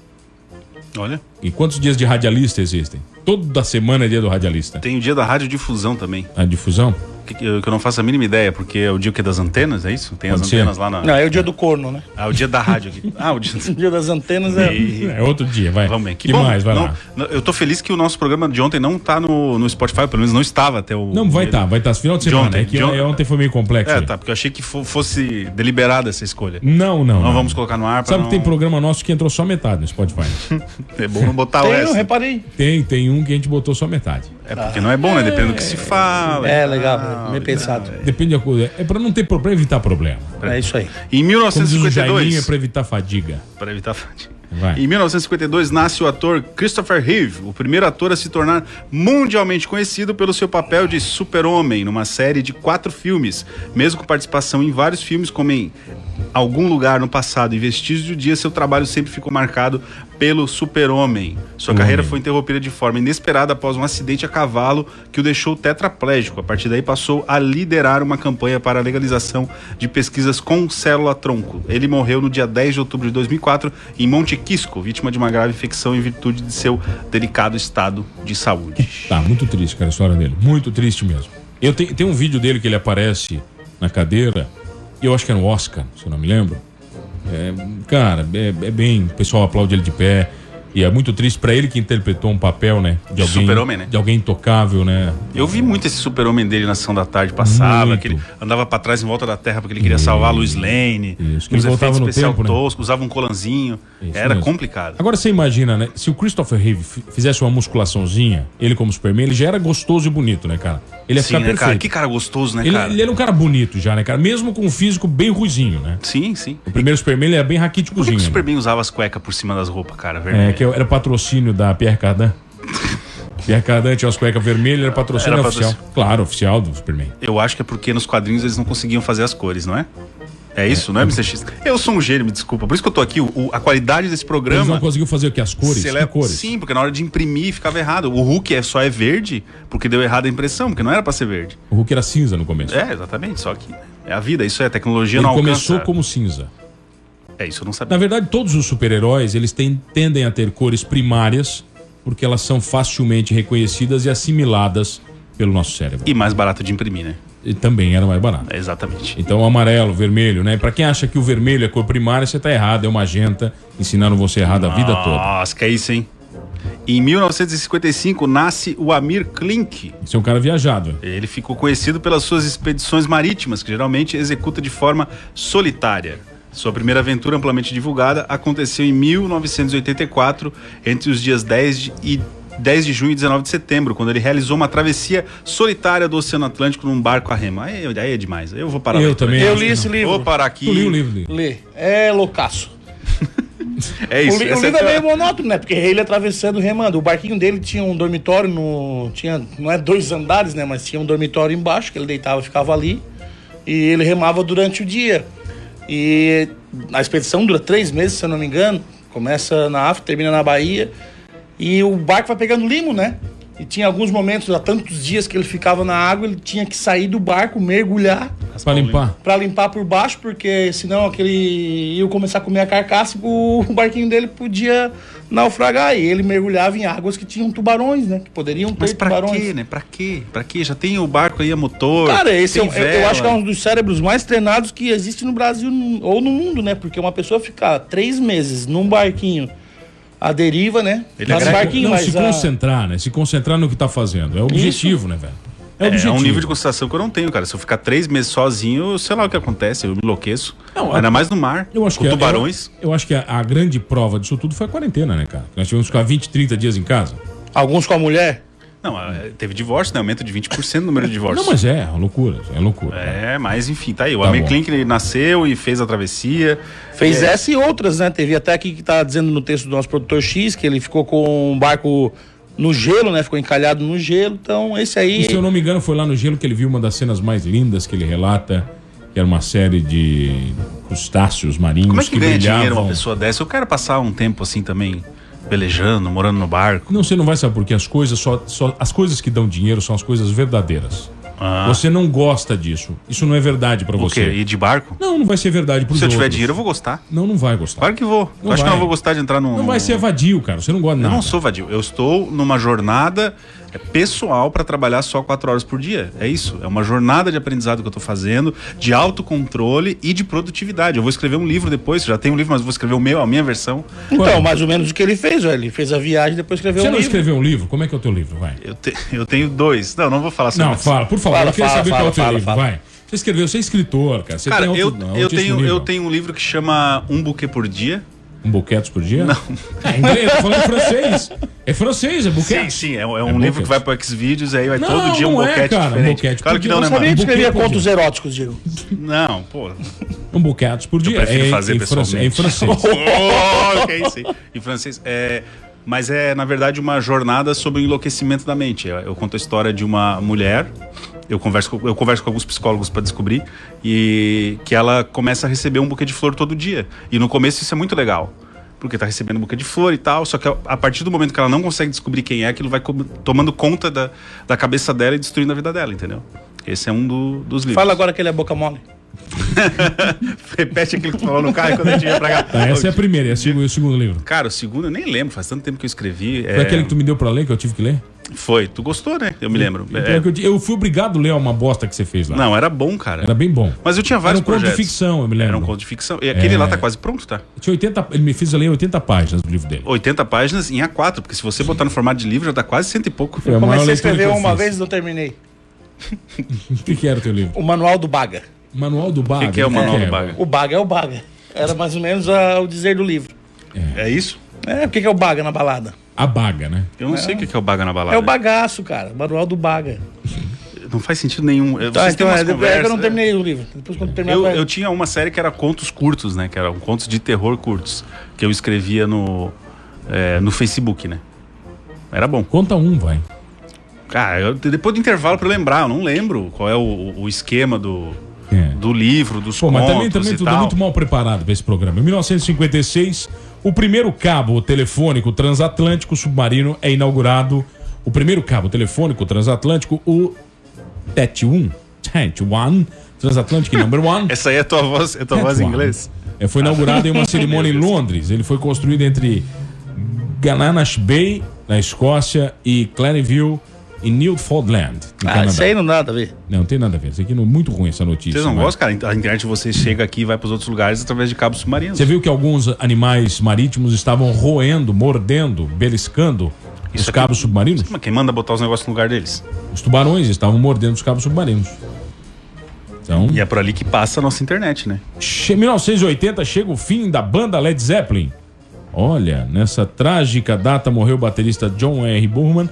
S8: Olha,
S7: E quantos dias de radialista existem? Toda semana é dia do radialista.
S8: tem o dia da radiodifusão também.
S7: A difusão?
S8: Que, que eu não faço a mínima ideia, porque é o dia que é das antenas, é isso? Tem as
S7: Pode ser.
S8: antenas lá na.
S2: Não, é o dia do corno, né?
S8: Ah, o dia da rádio aqui. Ah, o dia.
S2: O dia das antenas é.
S8: E-
S7: É outro dia, vai.
S8: Vamos bem.
S7: Que mais? Vai
S8: não,
S7: lá.
S8: não, eu tô feliz que o nosso programa de ontem não tá no, no Spotify, pelo menos não estava até o.
S7: Não, vai estar, tá, vai estar. Final de
S8: De
S7: semana.
S8: ontem,
S7: é que
S8: de ontem.
S7: ontem foi meio complexo.
S8: É,
S7: aí.
S8: tá, porque eu achei que fo- fosse deliberada essa escolha.
S7: Não, não.
S8: Não vamos colocar no ar pra
S7: Sabe
S8: não-
S7: que tem programa nosso que entrou só metade no Spotify.
S8: É bom não botar o
S2: Tem, eu reparei.
S7: tem, tem um que a gente botou só metade.
S8: É porque não é bom, né? Dependendo do que se fala.
S2: É, legal, bem pensado.
S7: Depende da coisa. É pra não ter problema, evitar problema.
S2: É isso aí.
S8: Em
S7: Como diz o Jaiminho, é
S8: 1952.
S7: pra evitar fadiga.
S8: Para evitar fadiga.
S7: Vai.
S8: Em 1952 nasce o ator Christopher Reeve, o primeiro ator a se tornar mundialmente conhecido pelo seu papel de super-homem numa série de quatro filmes, mesmo com participação em vários filmes como em Algum Lugar no Passado e Vestígios do Dia, seu trabalho sempre ficou marcado pelo super-homem. Sua carreira foi interrompida de forma inesperada após um acidente a cavalo que o deixou tetraplégico. A partir daí passou a liderar uma campanha para a legalização de pesquisas com célula-tronco. Ele morreu no dia 10 de outubro de 2004 em Monte Quisco, vítima de uma grave infecção em virtude de seu delicado estado de saúde.
S7: Tá, muito triste, cara, a história dele. Muito triste mesmo. Eu tenho, tem um vídeo dele que ele aparece na cadeira, eu acho que é no Oscar, se eu não me lembro. É, cara, é, é bem. O pessoal aplaude ele de pé. E é muito triste pra ele que interpretou um papel, né? De alguém,
S8: Super-homem, né?
S7: De alguém intocável, né?
S8: Eu vi muito esse super-homem dele na sessão da tarde passada, que ele andava pra trás em volta da terra porque ele queria salvar a Lois Lane,
S7: Isso, que ele voltava no tempo, né?
S8: tosco, usava um colanzinho.
S7: Isso
S8: Era
S7: mesmo.
S8: complicado.
S7: Agora você imagina, né? Se o Christopher Reeve fi- fizesse uma musculaçãozinha, ele como Superman, ele já era gostoso e bonito, né, cara? Ele ia
S8: Sim,
S7: ficar
S8: né,
S7: perfeito.
S8: cara? Que cara gostoso, né,
S7: ele,
S8: cara?
S7: ele era um cara bonito já, né, cara? Mesmo com um físico bem ruizinho, né?
S8: Sim, sim.
S7: O primeiro Superman ele era bem
S8: Por que,
S7: raquíticozinho.
S8: que o
S7: né?
S8: Superman usava as cuecas por cima das roupas, cara?
S7: É,
S8: Vermelho.
S7: que era patrocínio da Pierre Cardin. Pierre Cardin tinha as cuecas vermelhas, era patrocínio
S8: Era
S7: oficial.
S8: patrocínio.
S7: Claro, oficial do Superman.
S8: Eu acho que é porque nos quadrinhos eles não conseguiam fazer as cores, não é? É isso, não é, Mr. X? Eu sou um gênio, me desculpa. Por isso que eu tô aqui. O- a qualidade desse
S7: Eles
S8: programa.
S7: não conseguiam fazer o que? As cores?
S8: se
S7: Que cores?
S8: Sim, porque na hora de imprimir ficava errado. O Hulk é, só é verde porque deu errada a impressão, porque não era pra ser verde.
S7: O Hulk era cinza no começo.
S8: É, exatamente. Só que é a vida, isso é tecnologia
S7: Ele
S8: não
S7: começou
S8: alcança.
S7: como cinza.
S8: É isso, eu não
S7: Na
S8: sabia.
S7: verdade, todos os super-heróis, eles tendem a ter cores primárias, porque elas são facilmente reconhecidas e assimiladas pelo nosso cérebro.
S8: E mais barato de imprimir, né?
S7: E também era mais barato.
S8: É, exatamente.
S7: Então, o amarelo, vermelho, né? Pra quem acha que o vermelho é cor primária, você tá errado, é o magenta, ensinando você errado a vida toda.
S8: Nossa, que é isso, hein? Em 1955 nasce o Amir Klink.
S7: Você é um cara viajado.
S8: Ele ficou conhecido pelas suas expedições marítimas, que geralmente executa de forma solitária. Sua primeira aventura amplamente divulgada aconteceu em 1984, entre os dias 10 de, e 10 de junho e 19 de setembro, quando ele realizou uma travessia solitária do Oceano Atlântico num barco a remo. Aí, aí é demais. Eu vou parar.
S7: Eu
S8: leitura
S7: também.
S2: Eu li esse
S7: não.
S2: livro.
S8: Vou parar aqui.
S7: Tu li o livro dele.
S2: Lê. É loucaço.
S8: É isso.
S2: o, li- o
S8: essa
S2: livro é meio monótono, né? Porque ele atravessando, remando. O barquinho dele tinha um dormitório no. Tinha, não é dois andares, né? Mas tinha um dormitório embaixo, que ele deitava e ficava ali. E ele remava durante o dia. E a expedição dura três meses, se eu não me engano. Começa na África, termina na Bahia. E o barco vai pegando limo, né? E tinha alguns momentos, há tantos dias que ele ficava na água, ele tinha que sair do barco, mergulhar
S7: Pra limpar.
S2: Pra limpar por baixo, porque senão aquele ia começar a comer a carcaça e o, barquinho dele podia naufragar. E ele mergulhava em águas que tinham tubarões, né? Que poderiam ter
S8: Mas pra
S2: tubarões.
S8: quê, né? Pra quê? Pra quê? Já tem o barco aí a motor.
S2: Cara, esse é,
S8: tem
S2: um- eu, eu acho que é um dos cérebros mais treinados que existe no Brasil ou no mundo, né? Porque uma pessoa ficar três meses num barquinho à deriva, né?
S8: Ele
S2: Tá barquinho,
S7: não,
S2: mas
S7: se
S2: a-
S7: concentrar, né? Se concentrar no que tá fazendo. É o objetivo, né, velho? É o
S8: É, é um nível de concentração que eu não tenho, cara. Se eu ficar três meses sozinho, sei lá o que acontece, eu me enlouqueço.
S7: Não,
S8: Ainda
S7: a-
S8: mais no mar,
S7: Eu acho
S8: com
S7: que é-
S8: tubarões.
S7: Eu, eu acho que a, a grande prova disso tudo foi a quarentena, né, cara? Nós tivemos que ficar 20, 30 dias em casa.
S2: Alguns com a mulher.
S8: Não, é, teve divórcio, né? Aumento de 20% no número de divórcios.
S7: Não, mas é, é loucura. É loucura.
S8: É, mas enfim, tá aí. O
S7: Tá
S8: Amir. Klink ele nasceu e fez a travessia.
S2: Fez
S8: É.
S2: essa e outras, né? Teve até aqui que tá dizendo no texto do nosso produtor X que ele ficou com um barco no gelo, né? Ficou encalhado no gelo. Então, esse aí.
S7: E se eu não me engano, foi lá no gelo que ele viu uma das cenas mais lindas que ele relata, que era uma série de crustáceos marinhos
S8: Como é que, ganha dinheiro
S7: brilhavam.
S8: uma pessoa dessa? Eu quero passar um tempo assim também, velejando, morando no barco.
S7: Não, você não vai saber porque as coisas só, só as coisas que dão dinheiro são as coisas verdadeiras.
S8: Ah.
S7: Você não gosta disso. Isso não é verdade pra
S8: O
S7: você.
S8: quê? Ir de barco?
S7: Não, não vai ser verdade pros
S8: Se eu tiver
S7: outros.
S8: dinheiro, eu vou gostar.
S7: Não, não vai gostar.
S8: Claro que vou.
S7: Não
S8: eu acho que eu não vou gostar de entrar num.
S7: Não vai ser vadio, cara. Você não gosta
S8: Eu
S7: nada.
S8: não sou vadio. Eu estou numa jornada É pessoal para trabalhar só quatro horas por dia. É isso. É uma jornada de aprendizado que eu tô fazendo, de autocontrole e de produtividade. Eu vou escrever um livro depois, já tenho um livro, mas vou escrever o meu, a minha versão.
S2: Então, mais ou menos o que ele fez. Ele fez a viagem e depois escreveu
S7: Você
S2: um
S7: não
S2: livro.
S7: escreveu um livro? Como é que é o teu livro? Vai.
S8: Eu, te- eu tenho dois. Não, não vou falar sobre
S7: Não,
S8: isso.
S7: fala, por favor.
S2: Fala,
S7: eu queria
S2: fala,
S7: saber qual é o
S2: fala,
S7: teu
S2: fala,
S7: livro.
S2: fala.
S7: Vai. Você escreveu, você é escritor, cara. Você
S8: Cara,
S7: tem
S8: eu,
S7: alto-
S8: eu, tenho,
S7: nível.
S8: eu tenho um livro que chama Um Buquê por Dia.
S7: Um boquetes por dia? Não. É inglês, tô falando francês. É francês, é
S8: Sim,
S7: boquete.
S8: sim, é, um- é um
S7: É
S8: livro
S7: boquete.
S8: que vai pro Xvideos, aí vai
S7: Não,
S8: todo dia um
S7: não é,
S8: boquete
S7: cara, um
S8: diferente.
S7: boquete
S8: claro que não,
S2: Eu
S8: né, mano?
S2: que escrevia contos eróticos, Diego.
S8: Não, pô.
S7: Um boquete por dia.
S8: prefiro
S7: é,
S8: fazer
S7: em, francês, é em
S8: pessoalmente.
S7: francês.
S8: Oh, ok, sim. Em francês. É, mas é, na verdade, uma jornada sobre o enlouquecimento da mente. Eu, eu conto a história de uma mulher. Eu converso, com, eu converso com alguns psicólogos para descobrir e que ela começa a receber um buquê de flor todo dia. E no começo isso é muito legal, porque tá recebendo um buquê de flor e tal. Só que a, partir do momento que ela não consegue descobrir quem é, aquilo vai tomando conta da, da cabeça dela e destruindo a vida dela, entendeu? Esse é um do- dos livros.
S2: Fala agora que ele é boca mole.
S8: Repete aquilo que tu falou no carro quando a gente ia pra cá.
S7: Tá, essa é a primeira, é o segundo livro.
S8: Cara, o segundo eu nem lembro, faz tanto tempo que eu escrevi.
S7: Foi
S8: é,
S7: aquele que tu me deu pra ler, que eu tive que ler?
S8: Foi, tu gostou, né? Eu me lembro. É,
S7: Eu, eu fui obrigado a ler uma bosta que você fez lá.
S8: Não, era bom, cara.
S7: Era bem bom.
S8: Mas eu tinha
S7: Era
S8: vários
S7: um conto de ficção, eu me lembro.
S8: Era um conto de ficção. E aquele
S7: É.
S8: lá tá quase pronto, tá?
S7: Tinha 80, ele me fez ler 80 páginas do livro dele.
S8: 80 páginas em A4, porque se você botar no formato de livro já dá quase cento e pouco.
S7: Maior
S2: Comecei a escrever
S7: eu
S2: uma vez e não terminei.
S7: O que, que era o teu livro?
S2: O Manual do Baga.
S7: Manual do Baga.
S8: O que, que é o Manual do Baga?
S2: O Baga é o Baga. Era mais ou menos ah, o dizer do livro.
S8: É isso?
S2: É, o que que é o Baga na balada?
S7: A Baga, né?
S8: Eu não sei o que que é o Baga na balada.
S2: É o bagaço, cara. Manual do Baga.
S8: Não faz sentido nenhum. Eu-
S2: Tá, então
S8: umas
S2: é, depois é que eu
S8: conversas-
S2: não terminei o livro. Depois quando terminar,
S8: Eu,
S2: vai-
S8: eu tinha uma série que era contos curtos, né? Que eram contos de terror curtos. Que eu escrevia no, é, no Facebook, né? Era bom.
S7: Conta um, vai.
S8: Cara, eu- depois do intervalo pra eu lembrar, eu não lembro qual é o, o esquema do,
S7: É.
S8: do livro, dos
S7: Pô, mas também, também tudo
S8: tal.
S7: muito mal preparado para esse programa. Em 1956, o primeiro cabo telefônico transatlântico submarino é inaugurado. O primeiro cabo telefônico transatlântico, o TET-1, TET-1, Transatlantic Number One.
S8: Essa aí é tua voz, é tua voz em
S7: TET-1.
S8: inglês?
S7: É, foi inaugurado em uma cerimônia em Londres. Ele foi construído entre Gananas Bay, na Escócia, e Clareville, em Newfoundland, no
S2: Ah,
S7: Canadá.
S2: isso aí não dá nada a ver.
S7: Não, tem nada a ver. Isso aqui não é muito ruim essa notícia.
S8: Vocês não
S7: mas-
S8: gostam, cara? A internet você chega aqui e vai pros outros lugares através de cabos submarinos.
S7: Você viu que alguns animais marítimos estavam roendo, mordendo, beliscando os
S8: Isso aqui-
S7: cabos submarinos?
S8: Mas quem manda botar os negócios no lugar deles?
S7: Os tubarões estavam mordendo os cabos submarinos. Então,
S8: E é por ali que passa a nossa internet, né?
S7: che- 1980 chega o fim da banda Led Zeppelin. Olha, nessa trágica data morreu o baterista John R. Burman.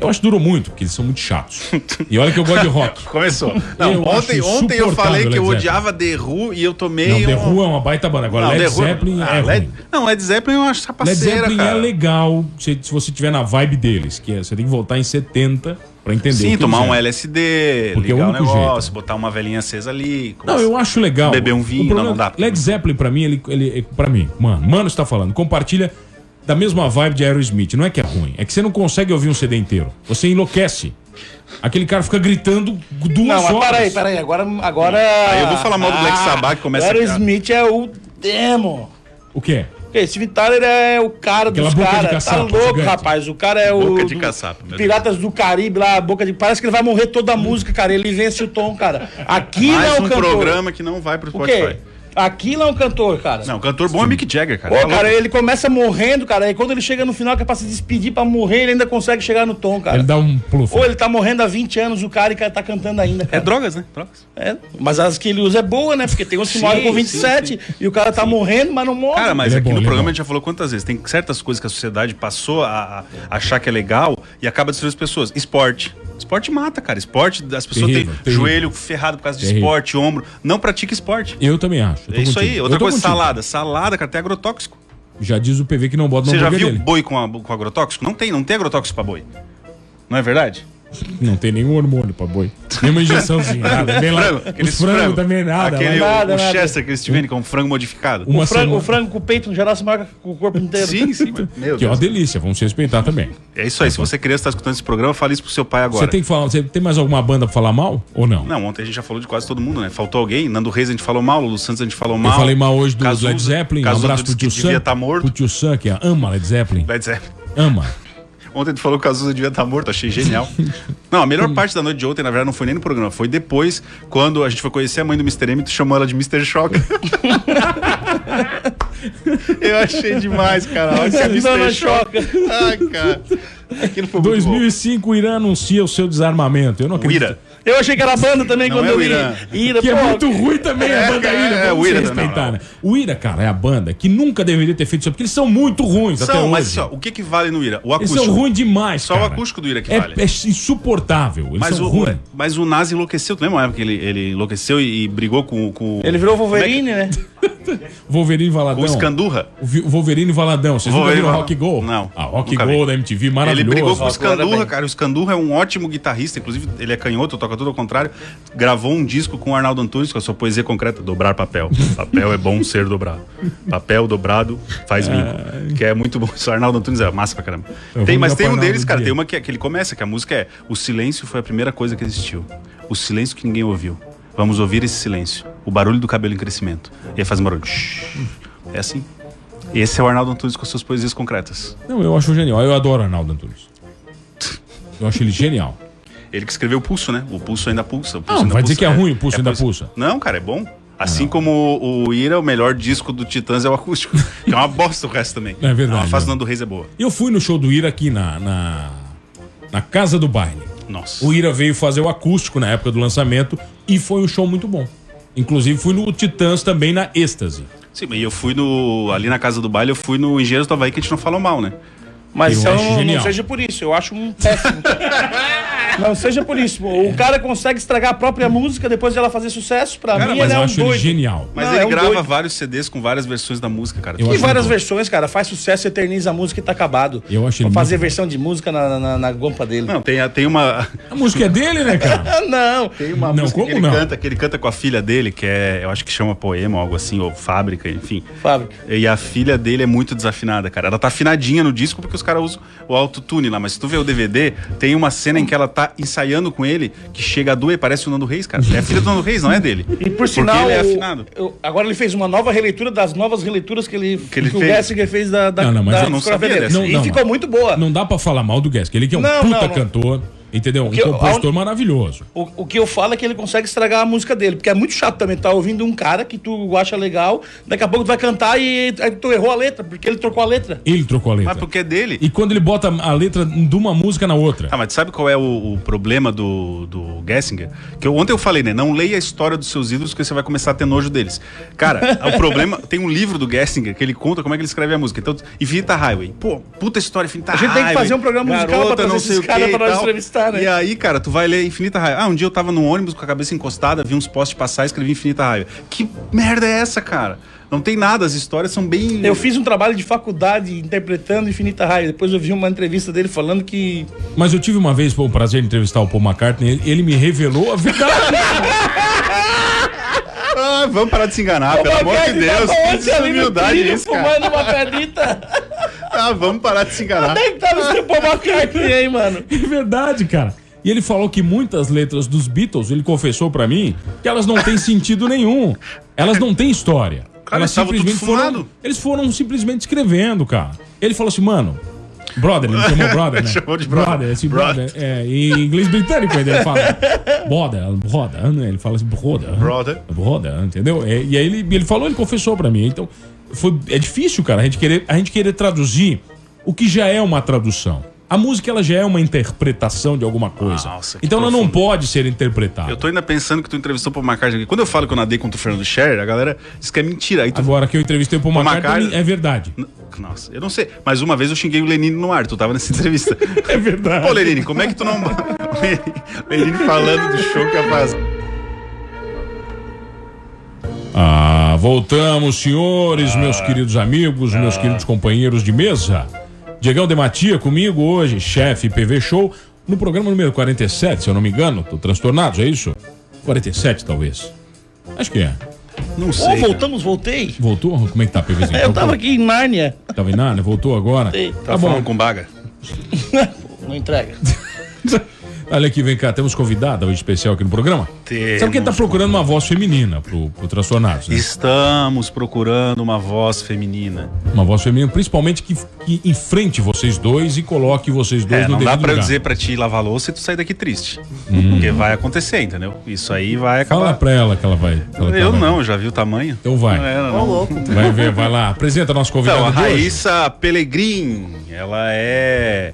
S7: Eu acho que durou muito, porque eles são muito chatos. E olha que eu gosto de rock.
S8: Começou. Não,
S7: Eu
S8: ontem, ontem eu falei que eu
S7: Led
S8: odiava The Who e eu tomei
S7: Não, The
S8: um...
S7: Who é uma baita banda. Agora,
S8: Não,
S7: Led
S8: The Who-
S7: Zeppelin
S8: Ah,
S7: é
S8: Led...
S7: ruim.
S8: Não, Led Zeppelin eu acho
S7: Led
S8: sapaceira,
S7: Zeppelin
S8: cara.
S7: é legal se, se você tiver na vibe deles, que é, você tem que voltar em 70 pra entender. o
S8: Sim, tomar um
S7: eram.
S8: LSD,
S7: Porque é o
S8: ligar o
S7: único
S8: negócio,
S7: jeito.
S8: botar uma velhinha acesa ali.
S7: Não, eu acho legal.
S8: Beber um
S7: O
S8: vinho,
S7: problema-
S8: não, não dá.
S7: Led Zeppelin, pra mim, ele, ele para mim, mano, mano está falando, compartilha da mesma vibe de Aerosmith. Não é que é ruim, é que você não consegue ouvir um CD inteiro. Você enlouquece. Aquele cara fica gritando duas
S2: Não,
S7: horas.
S2: peraí, peraí. Agora. agora
S8: Aí eu vou falar mal do Black Sabbath, que começa
S2: o
S8: a-
S2: Aerosmith é o demo.
S7: O quê?
S2: Porque Steve Tyler é o cara
S7: Aquela
S2: dos caras. Tá louco,
S7: gigante.
S2: rapaz. O cara é o.
S8: Boca de caçapa,
S2: Piratas do Caribe lá, boca de. Parece que ele vai morrer toda a música, cara. Ele vence o tom, cara. Aquilo
S8: Mais
S2: é o
S8: um
S2: cantor.
S8: programa que não vai pro
S2: O
S8: Spotify.
S2: quê? Aquilo é um cantor, cara.
S8: Não, o cantor bom é Mick Jagger, cara.
S2: Pô, cara, ele começa morrendo, cara. E quando ele chega no final, que é pra se despedir, pra morrer, ele ainda consegue chegar no tom, cara.
S7: Ele dá um pluf.
S2: Ou ele tá morrendo há 20 anos, o cara, e cara tá cantando ainda.
S8: É
S2: Cara.
S8: drogas, né? Drogas.
S2: É, mas as que ele usa é boa, né? Porque tem uns que
S8: Sim,
S2: morrem com
S8: sim,
S2: 27 e o cara tá morrendo, mas não morre.
S8: Cara, mas
S7: Ele é
S8: aqui
S7: bom,
S8: no
S7: é
S8: programa
S7: bom.
S8: a gente já falou quantas vezes. Tem certas coisas que a sociedade passou a, a achar que é legal e acaba destruindo as pessoas. Esporte. Esporte mata, cara. Esporte, as pessoas
S7: Terrível,
S8: têm
S7: terrível.
S8: joelho ferrado por causa de
S7: Terrível.
S8: esporte, ombro. Não pratica esporte.
S7: Eu também acho. eu
S8: É isso
S7: contigo.
S8: aí. Outra coisa,
S7: contigo.
S8: salada. Salada, cara, tem agrotóxico.
S7: Já diz o PV que não bota no
S8: Você já viu
S7: dele.
S8: boi com, a- com agrotóxico? Não tem, não tem agrotóxico pra boi. Não é verdade?
S7: Não tem nenhum hormônio pra boi. Nenhuma injeçãozinha, nada. Nem lá.
S8: Frango,
S7: Os
S8: aqueles
S7: frangos
S8: frango.
S7: também nada.
S8: Aquele,
S7: lá-
S2: Nada,
S8: o,
S2: nada.
S8: Chester que eles te vendem, que é um frango modificado.
S7: Uma
S2: o, frango,
S7: semana.
S2: o frango com o peito geral se marca com o corpo inteiro.
S8: Sim, sim. mas- Meu
S7: Que é uma
S8: Deus.
S7: delícia, vamos se respeitar também.
S8: É isso aí. Se você criança está escutando esse programa, fale isso pro seu pai
S7: Você
S8: agora.
S7: tem que falar, você tem mais alguma banda pra falar mal ou não?
S8: Não, ontem a gente já falou de quase todo mundo, né? Faltou alguém. Nando Reis a gente falou mal, Lulu Santos a gente falou mal.
S7: Eu falei mal hoje do
S8: Cazuza-
S7: Led Zeppelin. Um
S8: Cazuza
S7: abraço pro tio Sam.
S8: estar morto.
S7: Pro tio Sam, que ama Led Zeppelin.
S8: Led Zeppelin.
S7: Ama.
S8: Ontem tu falou que o Cazuza devia estar morto, achei genial. Não, a melhor parte da noite de ontem, na verdade, não foi nem no programa, foi depois, quando a gente foi conhecer a mãe do Mr. M, tu chamou ela de Mr. Shock. Eu achei demais, cara. Olha que é Mr.
S2: Choca.
S8: Ai, cara. Aquilo foi muito bom.
S7: 2005, o Irã anuncia o seu desarmamento. Eu não
S8: O
S7: acredito.
S8: Ira.
S2: Eu achei que era banda também
S8: Não
S2: quando
S8: é o
S2: eu.
S8: Irã.
S2: Ira,
S7: Que é
S2: pô,
S7: muito ruim também a
S8: É,
S7: banda
S8: é,
S7: Ira.
S8: é,
S7: vamos
S8: o
S7: se
S8: Ira,
S7: respeitar,
S8: não, não.
S7: né? O Ira, cara, é a banda que nunca deveria ter feito isso, porque eles são muito ruins até
S8: São,
S7: hoje.
S8: mas assim, ó, o que que vale no Ira? O
S7: Eles
S8: acústico.
S7: são ruins demais,
S8: Só o
S7: cara.
S8: acústico do Ira que
S7: é,
S8: vale.
S7: é insuportável. Eles
S8: Mas
S7: são
S8: o,
S7: ruins.
S8: mas o Nazi enlouqueceu. Tu lembra uma época que ele, ele enlouqueceu e, e brigou com, com
S2: Ele virou
S8: é
S2: Wolverine, né?
S7: Wolverine Valadão.
S8: o Scandurra.
S7: O Wolverine Valadão. Vocês nunca
S8: Wolverine
S7: viram Rock Go?
S8: Não,
S7: Ah, Rock Go da MTV,
S8: Ele
S7: maravilhoso.
S8: brigou com o
S2: Rock Go era
S8: Scandurra,
S2: bem.
S8: cara. O Scandurra é um ótimo guitarrista, inclusive ele é canhoto, toca tudo ao contrário. Gravou um disco com o Arnaldo Antunes, com a sua poesia concreta, dobrar papel. Papel é bom ser dobrado. Papel dobrado faz vinho. Que é muito bom. Isso, o Arnaldo Antunes é massa pra caramba.
S7: Eu
S8: Tem, mas tem um deles, cara,
S7: dia.
S8: tem uma que, que ele começa, que a música é O silêncio foi a primeira coisa que existiu. O silêncio que ninguém ouviu. Vamos ouvir esse silêncio. O barulho do cabelo em crescimento. E aí faz um barulho. É assim. Esse é o Arnaldo Antunes com suas poesias concretas.
S7: Não, eu acho genial. Eu adoro Arnaldo Antunes. Eu acho ele genial.
S8: Ele que escreveu o Pulso, né? O Pulso ainda pulsa. O pulso
S7: Não,
S8: ainda
S7: vai dizer
S8: pulsa.
S7: que é ruim o Pulso ainda pulsa.
S8: Não, cara, é bom. Assim como o Ira, o melhor disco do Titãs é o acústico. que é uma bosta o resto também.
S7: É verdade,
S8: A fase
S7: é.
S8: do Nando Reis é boa.
S7: Eu fui no show do Ira aqui na, na, na Casa do Baile.
S8: Nossa.
S7: O Ira veio fazer o acústico na época do lançamento e foi um show muito bom. Inclusive fui no Titãs também na êxtase.
S8: Sim, mas eu fui no. Ali na casa do baile, eu fui no Engenheiros do Havaí que a gente não falou mal, né?
S2: Mas
S7: Eu
S2: então, não,
S7: genial.
S2: não seja por isso, eu acho um péssimo. não seja por isso. O cara consegue estragar a própria música depois de ela fazer sucesso. Pra
S8: Cara,
S2: mim,
S7: Mas
S2: ele é
S7: eu
S2: um
S7: acho ele
S2: doido.
S7: genial.
S8: Mas
S2: Não,
S8: ele
S2: é um
S8: grava
S2: doido.
S8: vários CDs com várias versões da música, cara.
S7: Eu
S2: E várias
S7: bom.
S2: versões, cara. Faz sucesso, eterniza a música e tá acabado.
S7: Eu acho ele
S2: Vou fazer
S7: muito bom.
S2: versão de música na, na, na guampa dele.
S8: Não, tem, tem uma.
S7: A música é dele, né, cara?
S2: Não.
S8: Tem uma
S7: Não,
S8: música
S7: como
S8: que ele
S7: não?
S8: canta, que ele canta com a filha dele, que é, eu acho que chama Poema, algo assim, ou Fábrica, enfim.
S2: Fábrica.
S8: E a filha dele é muito desafinada, cara. Ela tá afinadinha no disco porque os caras usam o autotune lá. Mas se tu vê o DVD, tem uma cena em que ela tá ensaiando com ele, que chega a doer, parece o Nando Reis, cara. É a filha do Nando Reis, não é dele.
S2: E por
S8: Porque
S2: sinal,
S8: ele é
S2: o-
S8: afinado.
S2: eu- agora ele fez uma nova releitura das novas releituras que ele,
S8: Que ele
S2: o
S8: fez.
S2: Gessinger fez da, da,
S7: Não, não, mas
S2: da
S7: eu
S8: não sabia dessa.
S2: E
S7: Não, não,
S2: ficou
S7: mas-
S2: muito boa.
S7: Não dá pra falar mal do Guess, que ele que é um
S2: Não,
S7: puta
S2: não, não.
S7: cantor, entendeu? Um
S2: eu-
S7: compositor
S2: a
S7: maravilhoso.
S2: O, o que eu falo é que ele consegue estragar a música dele, porque é muito chato também estar ouvindo um cara que tu acha legal, daqui a pouco tu vai cantar e aí tu errou a letra, porque ele trocou a letra.
S7: Ele trocou a letra.
S8: Mas porque é dele.
S7: E quando ele bota a letra de uma música na outra.
S8: Ah, mas sabe qual é o, o problema do, do Gessinger? Que eu- ontem eu falei, né? Não leia a história dos seus ídolos, que você vai começar a ter nojo deles. Cara, o problema. Tem um livro do Gessinger que ele conta como é que ele escreve a música. Então, Infinita Highway. Pô, puta história, Infinita
S2: A gente
S8: Highway.
S2: tem que fazer um programa musical pra trazer esses
S8: o
S2: caras pra nós
S8: tal.
S2: Né?
S8: E aí, cara, tu vai ler Infinita Highway. Ah, um dia eu tava no ônibus com a cabeça encostada, vi uns postes passar e escrevi Infinita Highway. Que merda é essa, cara? Não tem nada, as histórias são bem.
S2: Eu fiz um trabalho de faculdade interpretando Infinita Raio. Depois eu vi uma entrevista dele falando que.
S7: Mas eu tive uma vez pô, o prazer de entrevistar o Paul McCartney, ele, ele me revelou a verdade.
S8: Ah, vamos parar de se enganar, pelo amor de Deus. Que humildade isso, cara.
S2: Fumando uma canita.
S8: Ah, vamos parar de se enganar.
S2: Onde é que tava esse Paul aí, mano?
S7: É verdade, cara. E ele falou que muitas letras dos Beatles, ele confessou pra mim, que elas não têm sentido nenhum. Elas não têm história.
S8: Cara,
S7: elas
S8: tudo
S7: foram, eles foram simplesmente escrevendo, cara. Ele falou assim, mano, brother, ele chamou brother, né?
S8: Chamou de brother.
S7: esse
S8: Brother.
S7: brother. É, em inglês britânico ainda ele fala brother, brother, né? Ele fala assim, brother.
S8: Brother.
S7: Brother, entendeu? É, e aí ele, ele falou, ele confessou pra mim. Então, foi, é difícil, cara, a gente, querer, a gente querer traduzir o que já é uma tradução. A música, ela já é uma interpretação de alguma coisa.
S8: Nossa,
S7: então ela não
S8: profundo.
S7: pode ser interpretada.
S8: Eu tô ainda pensando que tu entrevistou o Paul McCartney. Quando eu falo que eu nadei contra o Fernando Scherer, a galera diz que é mentira. Aí tu...
S7: Agora que eu entrevistei o Paul
S8: Paul
S7: McCartney,
S8: McCartney-
S7: é verdade.
S8: Nossa, eu não sei. Mas uma vez eu xinguei o Lenine no ar. Tu tava nessa entrevista.
S7: É verdade.
S8: Pô, Lenine, como é que tu não... Lenine falando do show que ia fazer.
S7: Ah, voltamos, senhores, meus
S8: Ah.
S7: queridos amigos, meus queridos companheiros de mesa. Diegão de Matia comigo hoje, chefe PV Show, no programa número 47, se eu não me engano. Tô transtornado, é isso? 47, talvez. Acho que é.
S8: Não
S2: Ô,
S8: sei. cara.
S2: voltamos, voltei.
S7: Voltou? Como é que tá, PVzinho?
S2: Eu tava aqui em Nárnia.
S7: Tava em nada, voltou agora?
S2: Ei,
S7: Tá
S8: Tá
S7: bom.
S8: falando com baga?
S2: Não entrega.
S7: Olha aqui, vem cá, temos convidada hoje especial aqui no programa. Sabe quem tá procurando uma voz feminina pro, pro Transtornados, né?
S8: Estamos procurando uma voz feminina.
S7: Uma voz feminina, principalmente que, que enfrente vocês dois e coloque vocês dois
S8: É,
S7: no
S8: não dá pra eu dizer pra ti lavar a louça e tu sair daqui triste. Porque vai acontecer, entendeu? Isso aí vai
S7: Fala
S8: acabar.
S7: pra ela que ela vai. que ela
S8: Eu
S7: vai-
S8: não, já vi o tamanho.
S7: Então vai.
S8: Não era, não.
S7: Vai ver, vai lá. Apresenta nosso convidado
S8: Então, a. Raíssa Pelegrin, ela é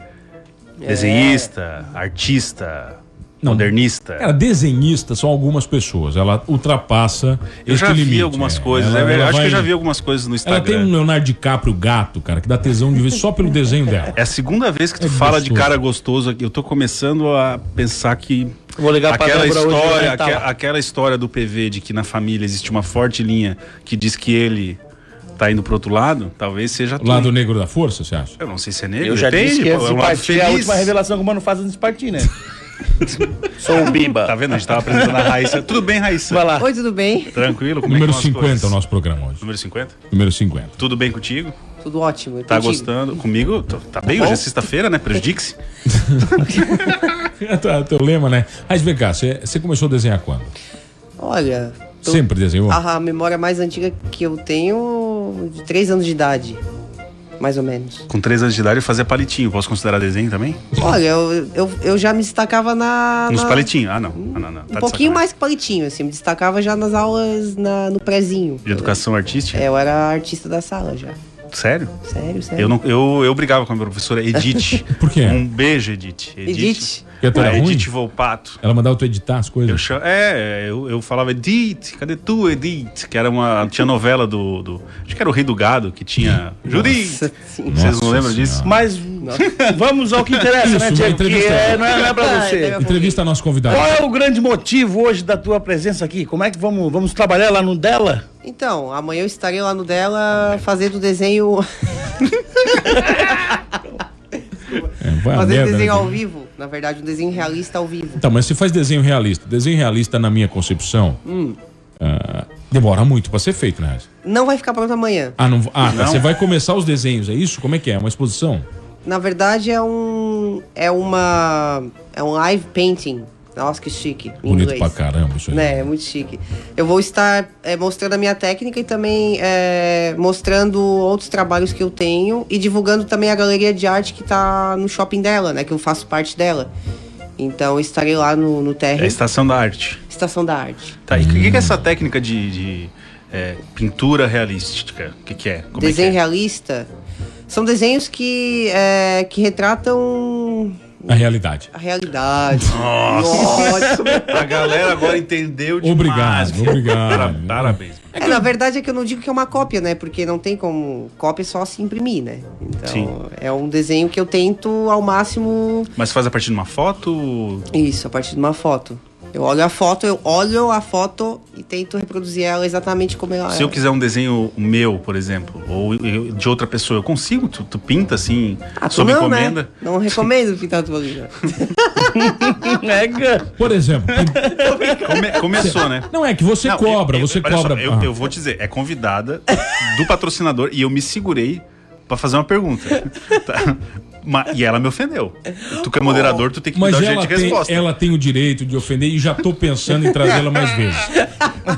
S8: desenhista, artista, modernista.
S7: Cara, desenhista são algumas pessoas. Ela ultrapassa
S8: Eu
S7: este
S8: já vi
S7: limite.
S8: algumas
S7: é.
S8: coisas.
S7: Ela-
S8: é verdade,
S7: ela
S8: acho que eu
S7: vai-
S8: já vi algumas coisas no
S7: Ela tem
S8: Instagram.
S7: um Leonardo DiCaprio gato, cara, que dá tesão de ver só pelo desenho dela.
S8: É a segunda vez que tu
S7: É
S8: fala de
S7: gostoso.
S8: cara gostoso aqui. Eu tô começando a pensar que.
S2: Vou ligar pra
S8: aquela
S2: hoje,
S8: história,
S2: vai
S8: aque-
S2: lá.
S8: aquela história do PV de que na família existe uma forte linha que diz que ele tá indo pro outro lado, talvez seja
S7: O lado negro da força, você acha?
S8: Eu não sei se é negro.
S2: Eu já
S8: depende,
S2: disse que antes
S8: é
S2: de
S8: um
S2: é a
S8: feliz.
S2: última revelação que o mano faz antes de partir, né? Sou o Biba.
S8: Tá vendo? A gente tava apresentando a Raíssa. Tudo bem, Raíssa?
S2: Vai lá.
S10: Oi, tudo bem?
S8: Tranquilo? Como
S7: Número
S8: é que vão as
S7: 50
S8: coisas?
S7: é o nosso programa hoje.
S8: Número 50?
S7: Número 50.
S8: Tudo bem contigo?
S10: Tudo ótimo.
S8: Tá
S10: contigo?
S8: gostando? Comigo? Tô- Tá bem? Hoje é sexta-feira, né? Prejudique-se.
S7: É tá- teu lema, né? Mas vem cá, você você começou a desenhar quando?
S10: Olha, tô-
S7: Sempre desenhou?
S10: a, a memória mais antiga que eu tenho de 3 anos de idade. Mais ou menos.
S8: Com 3 anos de idade eu fazia palitinho. Posso considerar desenho também?
S10: Olha, eu, eu, eu já me destacava na.
S8: Nos
S10: na-
S8: palitinhos? Ah, não. Ah, não, não. Tá
S10: Um pouquinho mais que palitinho, assim. Me destacava já nas aulas na, no prézinho.
S8: De educação artística?
S10: É, eu era artista da sala já.
S8: Sério?
S10: Sério, sério.
S8: Eu, não, eu, eu brigava com a minha professora Edith.
S7: Por quê?
S8: Um beijo, Edith.
S10: Edith.
S7: Porque tu era
S8: a
S7: ruim?
S8: Edith Volpato.
S7: Ela mandava tu editar as coisas?
S8: Eu cham... É, eu, eu falava Edith, cadê tu, Edith? Que era uma. Tinha novela do. do acho que era o Rei do Gado, que tinha. Judith! Vocês não lembram disso?
S2: Mas vamos ao que interessa,
S7: Isso,
S2: né, Tiago? Que
S7: entrevista.
S2: é, não, é, não é pra você.
S7: Entrevista a nosso convidado.
S2: Qual é o grande motivo hoje da tua presença aqui? Como é que vamos, vamos trabalhar lá no dela?
S10: Então, amanhã eu estarei lá no dela fazendo desenho.
S7: Vai a
S10: fazendo
S7: merda,
S10: desenho
S7: né?
S10: ao vivo. Na verdade, um desenho realista ao vivo.
S7: Então, mas você faz desenho realista. Desenho realista, na minha concepção,
S10: Hum.
S7: ah, demora muito pra ser feito, né?
S10: Não vai ficar pronto amanhã.
S7: Ah, não, ah tá,
S8: Não?
S7: você vai começar os desenhos, é isso? Como é que é? Uma exposição?
S10: Na verdade, é um. É uma. É um live painting. Nossa, que chique. Em
S7: Bonito
S10: inglês.
S7: pra caramba isso aí.
S10: Né, é muito chique. Eu vou estar é, mostrando a minha técnica e também é, mostrando outros trabalhos que eu tenho e divulgando também a galeria de arte que tá no shopping dela, né? Que eu faço parte dela. Então eu estarei lá no, no
S8: É a estação da arte.
S10: Estação da Arte.
S8: Tá, e o que, que é essa técnica de, de, é, pintura realística? O que, que é? Como
S10: Desenho
S8: é que é?
S10: realista. São desenhos que, é, que retratam
S7: A realidade.
S10: a realidade.
S8: Nossa! A galera agora entendeu demais.
S7: Obrigado, obrigado.
S8: Parabéns.
S10: É, na verdade é que eu não digo que é uma cópia, né? Porque não tem como. Cópia é só se imprimir, né? Então,
S8: Sim.
S10: é um desenho que eu tento ao máximo.
S8: Mas faz a partir de uma foto?
S10: Isso, a partir de uma foto. Eu olho a foto, eu olho a foto e tento reproduzir ela exatamente como ela
S8: Se
S10: é.
S8: eu quiser um desenho meu, por exemplo, ou eu- de outra pessoa, eu consigo? Tu, tu pinta assim,
S10: Ah,
S8: sob
S10: não,
S8: encomenda?
S10: Né? Não recomendo pintar a tua vida.
S2: Nega.
S7: Por exemplo,
S8: Come- começou, né?
S7: não é que você
S8: Não,
S7: cobra,
S8: eu-
S7: você
S8: olha só,
S7: cobra.
S8: eu, eu vou te dizer, é convidada do patrocinador e eu me segurei pra fazer uma pergunta. Tá? Ma- e ela me ofendeu. Tu que é moderador, tu tem que me
S7: Mas
S8: dar o jeito
S7: ela
S8: de
S7: tem,
S8: resposta.
S7: ela tem o direito de ofender e já tô pensando em trazê-la mais vezes.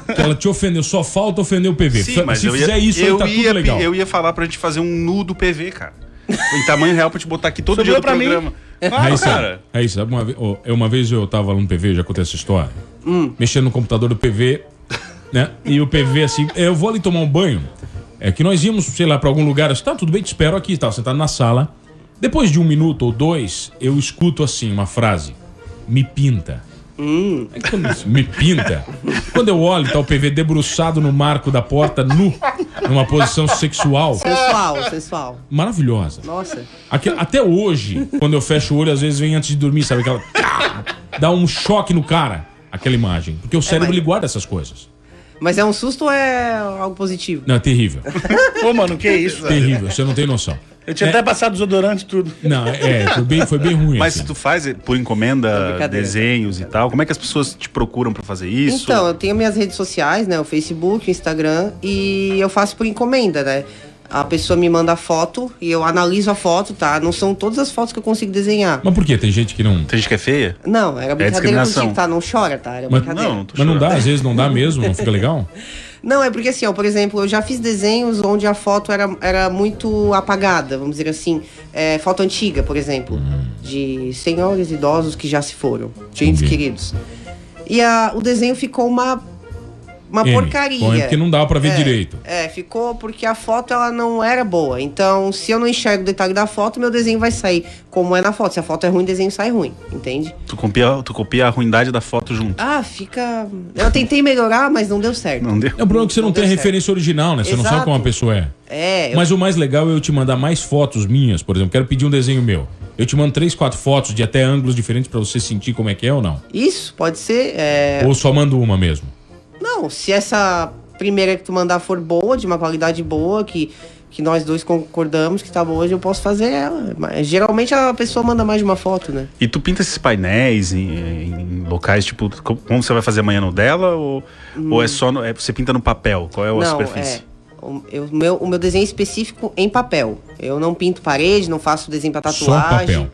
S7: Porque ela te ofendeu, só falta ofender o PV.
S8: Sim, mas
S7: Se
S8: eu
S7: fizer
S8: ia,
S7: isso, aí
S8: eu,
S7: tá
S8: ia,
S7: tudo legal.
S8: eu ia falar pra gente fazer um nu do PV, cara. Em tamanho real pra te botar aqui todo
S2: Sobrou
S8: dia do
S2: pra mim.
S8: programa. Claro,
S7: Raíssa,
S8: cara.
S7: Raíssa, uma, vez, oh, eu- uma vez eu tava lá no PV, já contei essa história,
S8: Hum.
S7: mexendo no computador do PV, né? E o PV assim, eu vou ali tomar um banho. É que nós íamos, sei lá, pra algum lugar, assim, tá, tudo bem, te espero aqui, tava sentado na sala. Depois de um minuto ou dois, eu escuto assim uma frase: me pinta. Aí quando isso, me pinta. Quando eu olho, tá o PV debruçado no marco da porta, nu, numa posição sexual,
S10: sensual, sensual.
S7: maravilhosa.
S10: Nossa.
S7: Aque- até hoje, quando eu fecho o olho, às vezes vem antes de dormir, sabe? Aquela. Dá um choque no cara, aquela imagem. Porque o cérebro
S10: mas-
S7: ele guarda essas coisas.
S10: Mas é um susto ou é algo positivo?
S7: Não, é terrível.
S2: Pô, mano, que isso? velho?
S7: terrível, você não tem noção.
S2: Eu tinha até passado desodorante e tudo.
S7: Não, é, foi bem, foi bem ruim.
S8: Mas
S7: assim.
S8: se tu faz eh, por encomenda desenhos e tal, como é que as pessoas te procuram pra fazer isso?
S10: Então, eu tenho minhas redes sociais, né? O Facebook, o Instagram, e eu faço por encomenda, né? A pessoa me manda a foto e eu analiso a foto, tá? Não são todas as fotos que eu consigo desenhar.
S7: Mas por quê? Tem gente que não.
S8: Tem gente que é feia?
S10: Não, era brincadeira
S8: discriminação.
S10: contigo, tá? Não chora, tá? Era
S7: Mas,
S10: brincadeira.
S8: Não, tô
S7: mas não dá, às vezes não dá mesmo, não fica legal?
S10: Não, é porque assim, ó, por exemplo, eu já fiz desenhos onde a foto era, era muito apagada, vamos dizer assim. É, foto antiga, por exemplo, de senhores idosos que já se foram, de entes
S7: Entendi.
S10: queridos. E a, o desenho ficou uma, uma
S7: M,
S10: porcaria.
S7: porque não dá pra ver
S10: É,
S7: direito.
S10: É, ficou porque a foto ela não era boa. Então, se eu não enxergo o detalhe da foto, meu desenho vai sair como é na foto. Se a foto é ruim, o desenho sai ruim, entende?
S8: Tu copia, tu copia a ruindade da foto junto.
S10: Ah, fica. Eu tentei melhorar, mas não deu certo.
S8: Não deu?
S7: É o problema que você não,
S10: Não
S7: tem a referência original, né? Você não sabe
S10: Exato.
S7: como a pessoa é.
S10: É, eu-
S7: Mas o mais legal é eu te mandar mais fotos minhas, por exemplo. Quero pedir um desenho meu. Eu te mando três, quatro fotos de até ângulos diferentes pra você sentir como é que é ou não.
S10: isso pode ser. é,
S7: Ou só mando uma mesmo.
S10: Não, se essa primeira que tu mandar for boa, de uma qualidade boa, que, que nós dois concordamos que tá boa, eu posso fazer ela. Mas geralmente a pessoa manda mais de uma foto, né?
S8: E tu pinta esses painéis em, em locais, tipo, co- como você vai fazer amanhã no dela? Ou, ou é só no, é, você pinta no papel? Qual é a
S10: não,
S8: superfície?
S10: é. O, eu- meu, o meu desenho é específico em papel. Eu não pinto parede, não faço desenho pra
S7: Só
S10: tatuagem.
S7: papel.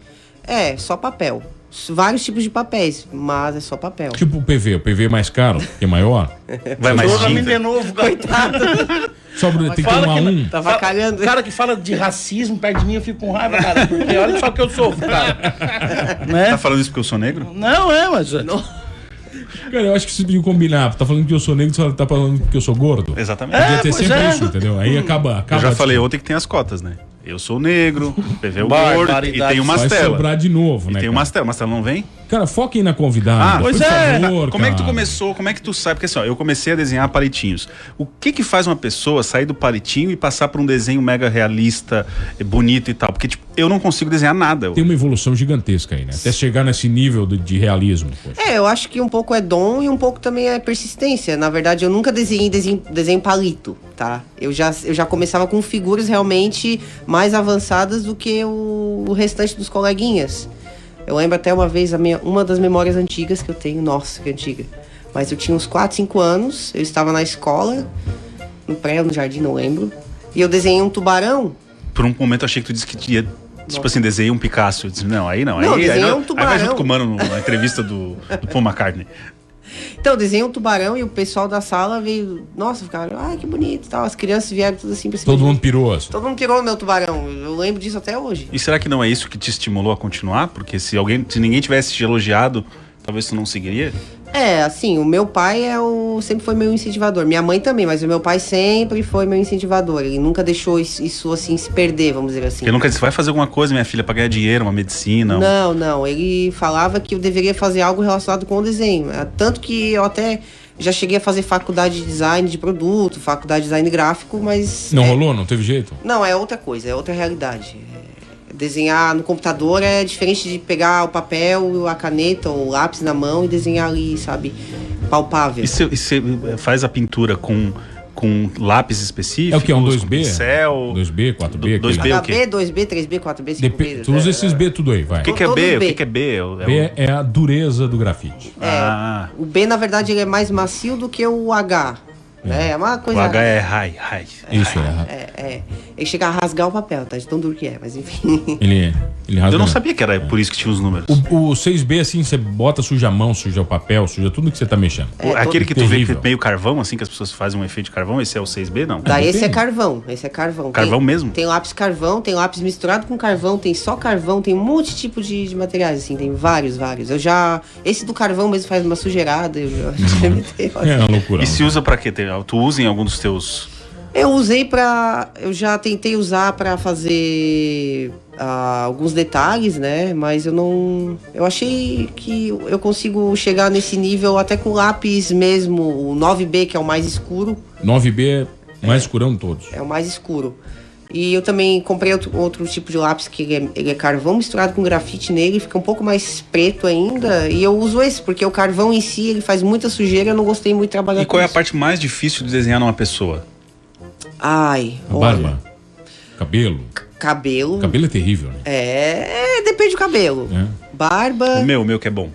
S10: É, só papel. Vários tipos de papéis, mas é só papel.
S7: Tipo o PV. O PV é mais caro, que é maior.
S8: Vai mais
S2: me de novo, cara.
S7: Só pra- tem que ter um
S2: que-
S7: um.
S10: Tá vacalhando.
S2: O cara que fala de racismo perto de mim, eu fico com raiva, cara. Porque olha só que eu sofro, cara.
S8: Tá
S2: Né?
S8: falando isso porque eu sou negro?
S2: Não, é, mas.
S7: Cara, eu acho que vocês podiam combinar. Tá falando que eu sou negro, você tá falando que eu sou gordo.
S8: Exatamente.
S7: Podia ter
S2: pois
S7: sempre
S2: é.
S7: isso, entendeu? Aí acaba. acaba
S8: eu já falei ontem que tem as cotas, né? Eu sou negro, o PV é o gordo e tem umas
S7: Vai
S8: telas.
S7: sobrar de novo,
S8: E
S7: né?
S8: tem
S7: cara?
S8: umas telas. Mas tela não vem?
S7: Cara, foquem na convidada.
S8: Ah,
S2: pois é.
S7: favor,
S8: Como é que tu
S7: cara.
S8: começou? Como é que tu sabe? Porque assim, ó, eu comecei a desenhar palitinhos. O que que faz uma pessoa sair do palitinho e passar para um desenho mega realista, bonito e tal? Porque, tipo, eu não consigo desenhar nada.
S7: Tem uma evolução gigantesca aí, né? Até chegar nesse nível de, de realismo. poxa.
S10: É, eu acho que um pouco é dom e um pouco também é persistência. Na verdade, eu nunca desenhei desenho, desenho palito, tá? Eu já, eu já começava com figuras realmente mais avançadas do que o, o restante dos coleguinhas. Eu lembro até uma vez, minha, uma das memórias antigas que eu tenho, nossa, que antiga. Mas eu tinha uns 4, 5 anos, eu estava na escola, no pré no jardim, não lembro. E eu desenhei um tubarão
S8: Por um momento eu achei que tu disse que tinha. Tipo assim, desenhei um Picasso. Eu disse, não, aí não.
S10: Não,
S8: aí, aí,
S10: um
S8: aí
S10: tubarão.
S8: vai junto com o mano no- na entrevista do, do Paul McCartney.
S10: Então, desenhei um tubarão e o pessoal da sala veio, nossa, ficaram, ai que bonito e tal. As crianças vieram tudo assim pra cima
S7: Todo mundo pirou, assim.
S10: Todo mundo pirou no meu tubarão. Eu lembro disso até hoje.
S8: E será que não é isso que te estimulou a continuar? Porque se alguém, se ninguém tivesse te elogiado, talvez tu não seguiria?
S10: É, assim, o meu pai é o sempre foi meu incentivador. Minha mãe também, mas o meu pai sempre foi meu incentivador. Ele nunca deixou isso, assim se perder, vamos dizer assim.
S8: Porque nunca disse, vai fazer alguma coisa, minha filha, pra ganhar dinheiro, uma medicina. um-
S10: Não, não. Ele falava que eu deveria fazer algo relacionado com o desenho. É, Tanto que eu até já cheguei a fazer faculdade de design de produto, faculdade de design gráfico, mas.
S7: Não
S10: é-
S7: rolou? Não teve jeito?
S10: Não, é outra coisa, é outra realidade. É, Desenhar no computador é diferente de pegar o papel, a caneta ou o lápis na mão e desenhar ali, sabe, palpável.
S8: E você faz a pintura com, com lápis específicos?
S7: É o que? Um
S8: com
S7: 2B?
S8: Pincel?
S7: 2B, 4B?
S8: Do- 2B
S7: aquele-
S8: é o quê?
S10: HB, 2B, 3B, 4B, 5B.
S7: Dep- Tu usa esses B tudo aí, vai.
S8: O que, que é B? O
S10: B.
S8: que, que é B? É é
S7: B é a dureza do grafite.
S8: Ah,
S10: O B, na verdade, ele é mais macio do que o H. Né? É uma
S8: o
S10: coisa.
S8: H é high, high.
S7: Isso, é.
S10: É, é. Ele chega a rasgar o papel, tá? De tão duro que é, mas enfim.
S7: Ele, ele rasga
S8: Eu não sabia que era por isso que tinha os números.
S7: O, o 6B, assim, você bota, suja a mão, suja o papel, suja tudo que você tá mexendo.
S10: É,
S8: O- Aquele que tu vê que meio carvão, assim, que as pessoas fazem um efeito de carvão, esse é o 6B, não?
S10: Daí
S7: não
S10: esse é carvão, esse é carvão.
S8: Carvão
S10: Tem-
S8: mesmo?
S10: Tem lápis carvão, tem lápis misturado com carvão, tem só carvão, tem um monte de tipo de, de materiais, assim, tem vários, vários. Eu já. Esse do carvão mesmo faz uma sujeirada, eu já experimentei.
S7: É uma loucura.
S8: E se usa pra quê? Tem- Tu usa em algum dos teus.
S10: Eu usei pra. Eu já tentei usar pra fazer ah, alguns detalhes, né? Mas eu não. Eu achei que eu consigo chegar nesse nível até com lápis mesmo, o 9B, que é o mais escuro.
S7: 9B é mais escurão de todos.
S10: É o mais escuro. E eu também comprei outro, outro tipo de lápis que ele é, ele é carvão misturado com grafite nele, fica um pouco mais preto ainda. E eu uso esse, porque o carvão em si ele faz muita sujeira eu não gostei muito de trabalhar
S8: E qual é a parte mais difícil de desenhar numa pessoa?
S10: Ai,
S7: A
S10: olha,
S7: barba, cabelo.
S10: cabelo.
S7: Cabelo é terrível, né?
S10: É, é, depende do cabelo.
S7: É.
S10: Barba.
S8: O meu, o meu que é bom.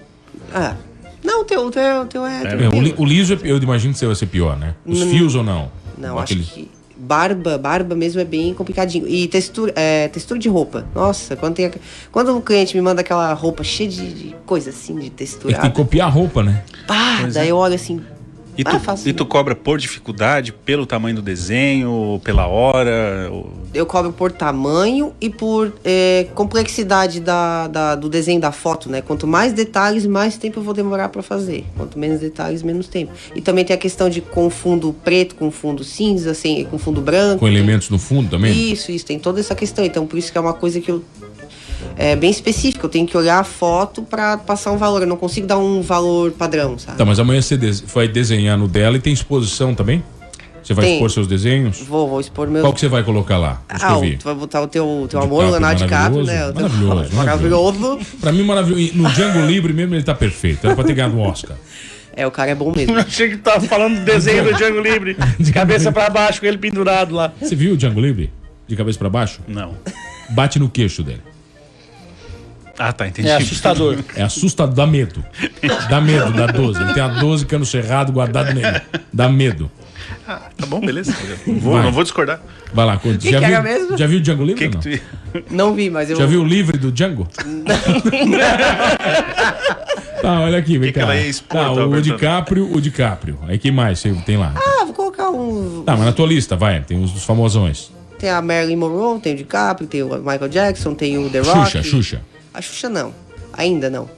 S10: Ah. Não, o teu, o teu, o teu é.
S8: É,
S7: o,
S10: tranquilo.
S7: li- o liso, é- eu imagino que você vai ser pior, né? Os
S10: Hum,
S7: fios ou não?
S10: Não, acho que barba, barba mesmo é bem complicadinho. E textura, é, textura de roupa. Nossa, quando, tem, a- quando o cliente me manda aquela roupa cheia de, de coisa assim, de
S7: Tem
S10: textura.
S7: que copiar a roupa, né?
S10: Pá,
S8: Pois
S10: daí
S8: é.
S10: eu olho assim.
S8: E tu,
S10: Ah, faço.
S8: e tu cobra por dificuldade, pelo tamanho do desenho, pela hora? ou-
S10: Eu cobro por tamanho e por é, complexidade da, da- do desenho da foto, né? Quanto mais detalhes, mais tempo eu vou demorar para fazer. Quanto menos detalhes, menos tempo. E também tem a questão de com fundo preto, com fundo cinza, assim, com fundo branco.
S7: Com elementos no fundo também?
S10: Isso, isso, tem toda essa questão. Então, por isso que é uma coisa que eu. É bem específica, eu tenho que olhar a foto para passar um valor. Eu não consigo dar um valor padrão, sabe?
S7: Tá, mas amanhã você vai desenhar no dela e tem exposição também? Você vai
S10: Tem.
S7: expor seus desenhos?
S10: Vou, vou expor meus.
S7: Qual que você vai colocar lá?
S10: Ah,
S7: eu
S10: o-
S7: vi.
S10: tu vai botar o teu, teu amor, o Leonardo DiCaprio, né?
S7: Maravilhoso, maravilhoso.
S10: maravilhoso.
S7: Pra mim, maravilhoso. E No Django Livre mesmo ele tá perfeito. Era pra ter ganhado um Oscar.
S10: É, o cara é bom mesmo.
S2: Achei que tu tava falando do desenho do Django Livre, de cabeça pra baixo, com ele pendurado lá.
S7: Você viu o Django Livre? De cabeça pra baixo?
S8: Não.
S7: Bate no queixo dele.
S8: Ah, tá, entendi.
S2: É assustador.
S7: É assustador, dá medo. Dá medo, dá 12. Ele tem a 12 cano cerrado guardado nele. Dá medo.
S8: Ah, tá bom, beleza. Vou, não vou discordar.
S7: Vai lá, conta.
S10: Que
S7: já,
S10: que
S7: viu,
S10: mesmo?
S7: já viu o Django Livre?
S8: Que
S7: ou
S8: que
S7: não?
S8: tu...
S10: Não vi, mas eu.
S7: Já viu o livre do Django? tá, olha aqui, vem
S8: Que que
S7: cá.
S8: ela ia expor,
S7: tá, o. DiCaprio, o DiCaprio. Aí quem mais você tem lá?
S10: Ah, vou colocar um.
S7: Tá, mas na tua lista, vai, tem os dos famosões.
S10: Tem a Marilyn Monroe, tem o DiCaprio, tem o Michael Jackson, tem o The Rock.
S7: Xuxa, Xuxa.
S10: A Xuxa não. Ainda não.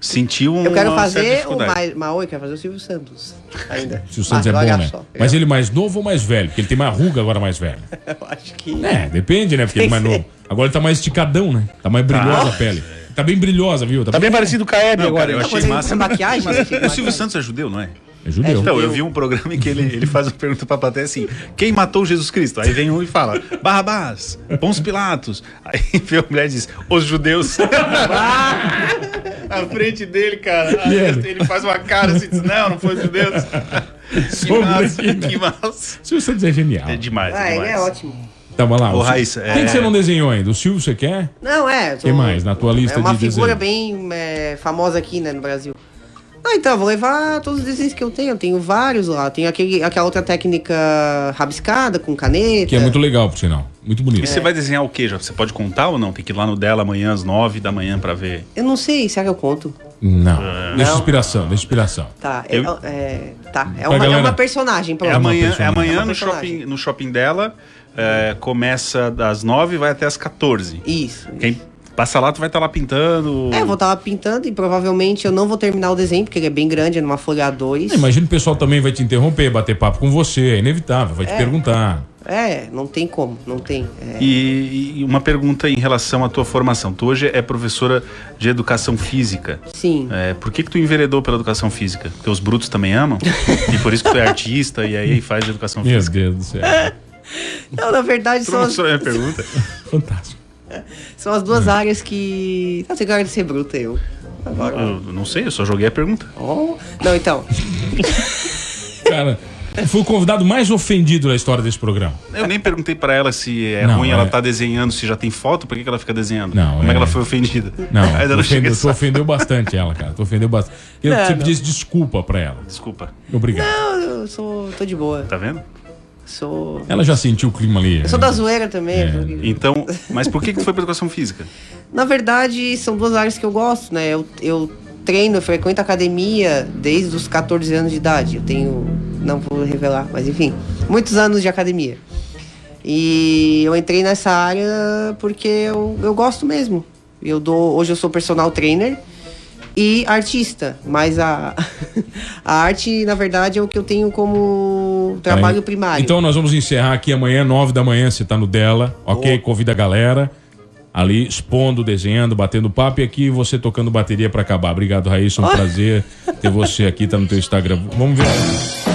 S8: Sentiu um.
S10: Eu quero fazer o mais. Maoi, eu quero fazer o Silvio Santos. Ainda.
S7: Se o Santos é
S10: Mas
S7: bom, né?
S10: só,
S7: Mas ele mais novo ou mais velho? Porque ele tem mais ruga agora mais velho.
S10: Eu acho que.
S7: É, depende, né? Porque ele é mais novo. Agora ele tá mais esticadão, né? Tá mais brilhosa a pele. Tá bem brilhosa, viu?
S2: Tá bem parecido com a Hebe agora.
S8: cara, eu achei
S10: Mas ele
S8: massa.
S10: maquiagem? Tem
S8: O Silvio
S10: maquiagem.
S8: Santos é judeu, não é?
S7: É judeu.
S8: Então, eu vi um programa em que ele, ele faz uma pergunta pra plateia assim: quem matou Jesus Cristo? Aí vem um e fala: Barrabás, Pôncio Pilatos. Aí vem a mulher e diz: os judeus. Na frente dele, cara. Aí
S7: ele?
S8: ele faz uma cara assim: diz, não, não foi os judeus. que massa, que massa.
S7: Silvio Santos é genial.
S8: É demais,
S10: Ah,
S8: é
S10: ele
S8: demais.
S10: é ótimo.
S7: Vai lá.
S8: Ô,
S7: o
S8: Raíssa,
S7: Quem
S8: é-
S7: que você não desenhou ainda? O Silvio você quer?
S10: Não, é. tô-
S7: Quem mais na tua lista
S10: É uma
S7: de
S10: figura
S7: desenho?
S10: bem é, famosa aqui, né, no Brasil. Ah, então, eu vou levar todos os desenhos que eu tenho. Eu tenho vários lá. Tem aquele, aquela outra técnica rabiscada, com caneta.
S7: Que é muito legal, por sinal. Muito bonito.
S8: E você vai desenhar o quê? Já? Você pode contar ou não? Tem que ir lá no dela amanhã às nove da manhã pra ver.
S10: Eu não sei, será que eu conto?
S7: Não. Deixa
S10: Não.
S7: inspiração, deixa inspiração.
S10: Tá,
S8: Eu-
S10: é, é, tá. É uma, é
S7: galera-
S10: uma personagem, pronto.
S8: É amanhã, é amanhã
S10: É
S8: no, shopping, no shopping dela. é, começa das nove e vai até as 14.
S10: Isso.
S8: Quem passa lá, tu vai estar lá pintando.
S10: É, eu vou estar lá pintando e provavelmente eu não vou terminar o desenho, porque ele é bem grande, é numa folha A2.
S7: Imagina o pessoal também vai te interromper, bater papo com você, é inevitável, vai te perguntar.
S10: É, não tem como, não tem. é.
S8: E, e uma pergunta em relação à tua formação. Tu hoje é professora de educação física.
S10: Sim.
S8: É, por que, que tu enveredou pela educação física? Porque os brutos também amam? e por isso que tu é artista e aí faz educação
S7: Meu
S8: física.
S7: Deus do céu.
S10: Não, na verdade, são
S8: não
S10: as,
S8: mostrou a minha pergunta?
S7: Fantástico.
S10: são as duas áreas que. Não, tem cara de ser bruta, eu. Agora.
S8: Eu não sei, eu só joguei a pergunta.
S10: Oh. Não, então.
S7: Cara, foi o convidado mais ofendido da história desse programa.
S8: Eu nem perguntei pra ela se é
S7: Não,
S8: ruim
S7: é-
S8: ela tá desenhando, se já tem foto, por que, que ela fica desenhando?
S7: Não,
S8: Como é
S7: é-
S8: que ela foi ofendida?
S7: Não,
S8: Ainda não
S7: ofendeu, tu ofendeu bastante ela, cara. Tu ofendeu bastante. Que
S10: Não,
S7: você
S10: não.
S7: pedisse desculpa pra ela.
S8: Desculpa,
S7: Obrigado.
S10: Não, eu sou. tô de boa.
S8: tá vendo?
S10: Sou.
S7: Ela já sentiu o clima ali.
S10: Eu sou
S7: né?
S10: da zoeira também.
S7: É.
S8: Então, mas por que, que foi pra educação física?
S10: Na verdade, são duas áreas que eu gosto, né? Eu, eu treino, eu frequento academia desde os 14 anos de idade. Eu tenho. Não vou revelar, mas enfim, muitos anos de academia. E eu entrei nessa área porque eu, eu gosto mesmo. Eu dou, hoje eu sou personal trainer e artista, mas a, a arte, na verdade, é o que eu tenho como trabalho
S7: Aí.
S10: primário.
S7: Então nós vamos encerrar aqui amanhã, nove da manhã, você tá no dela, ok? Convida a galera. Ali, expondo, desenhando, batendo papo e aqui você tocando bateria pra acabar. Obrigado, Raíssa. Um prazer ter você aqui, tá no teu Instagram. Vamos ver.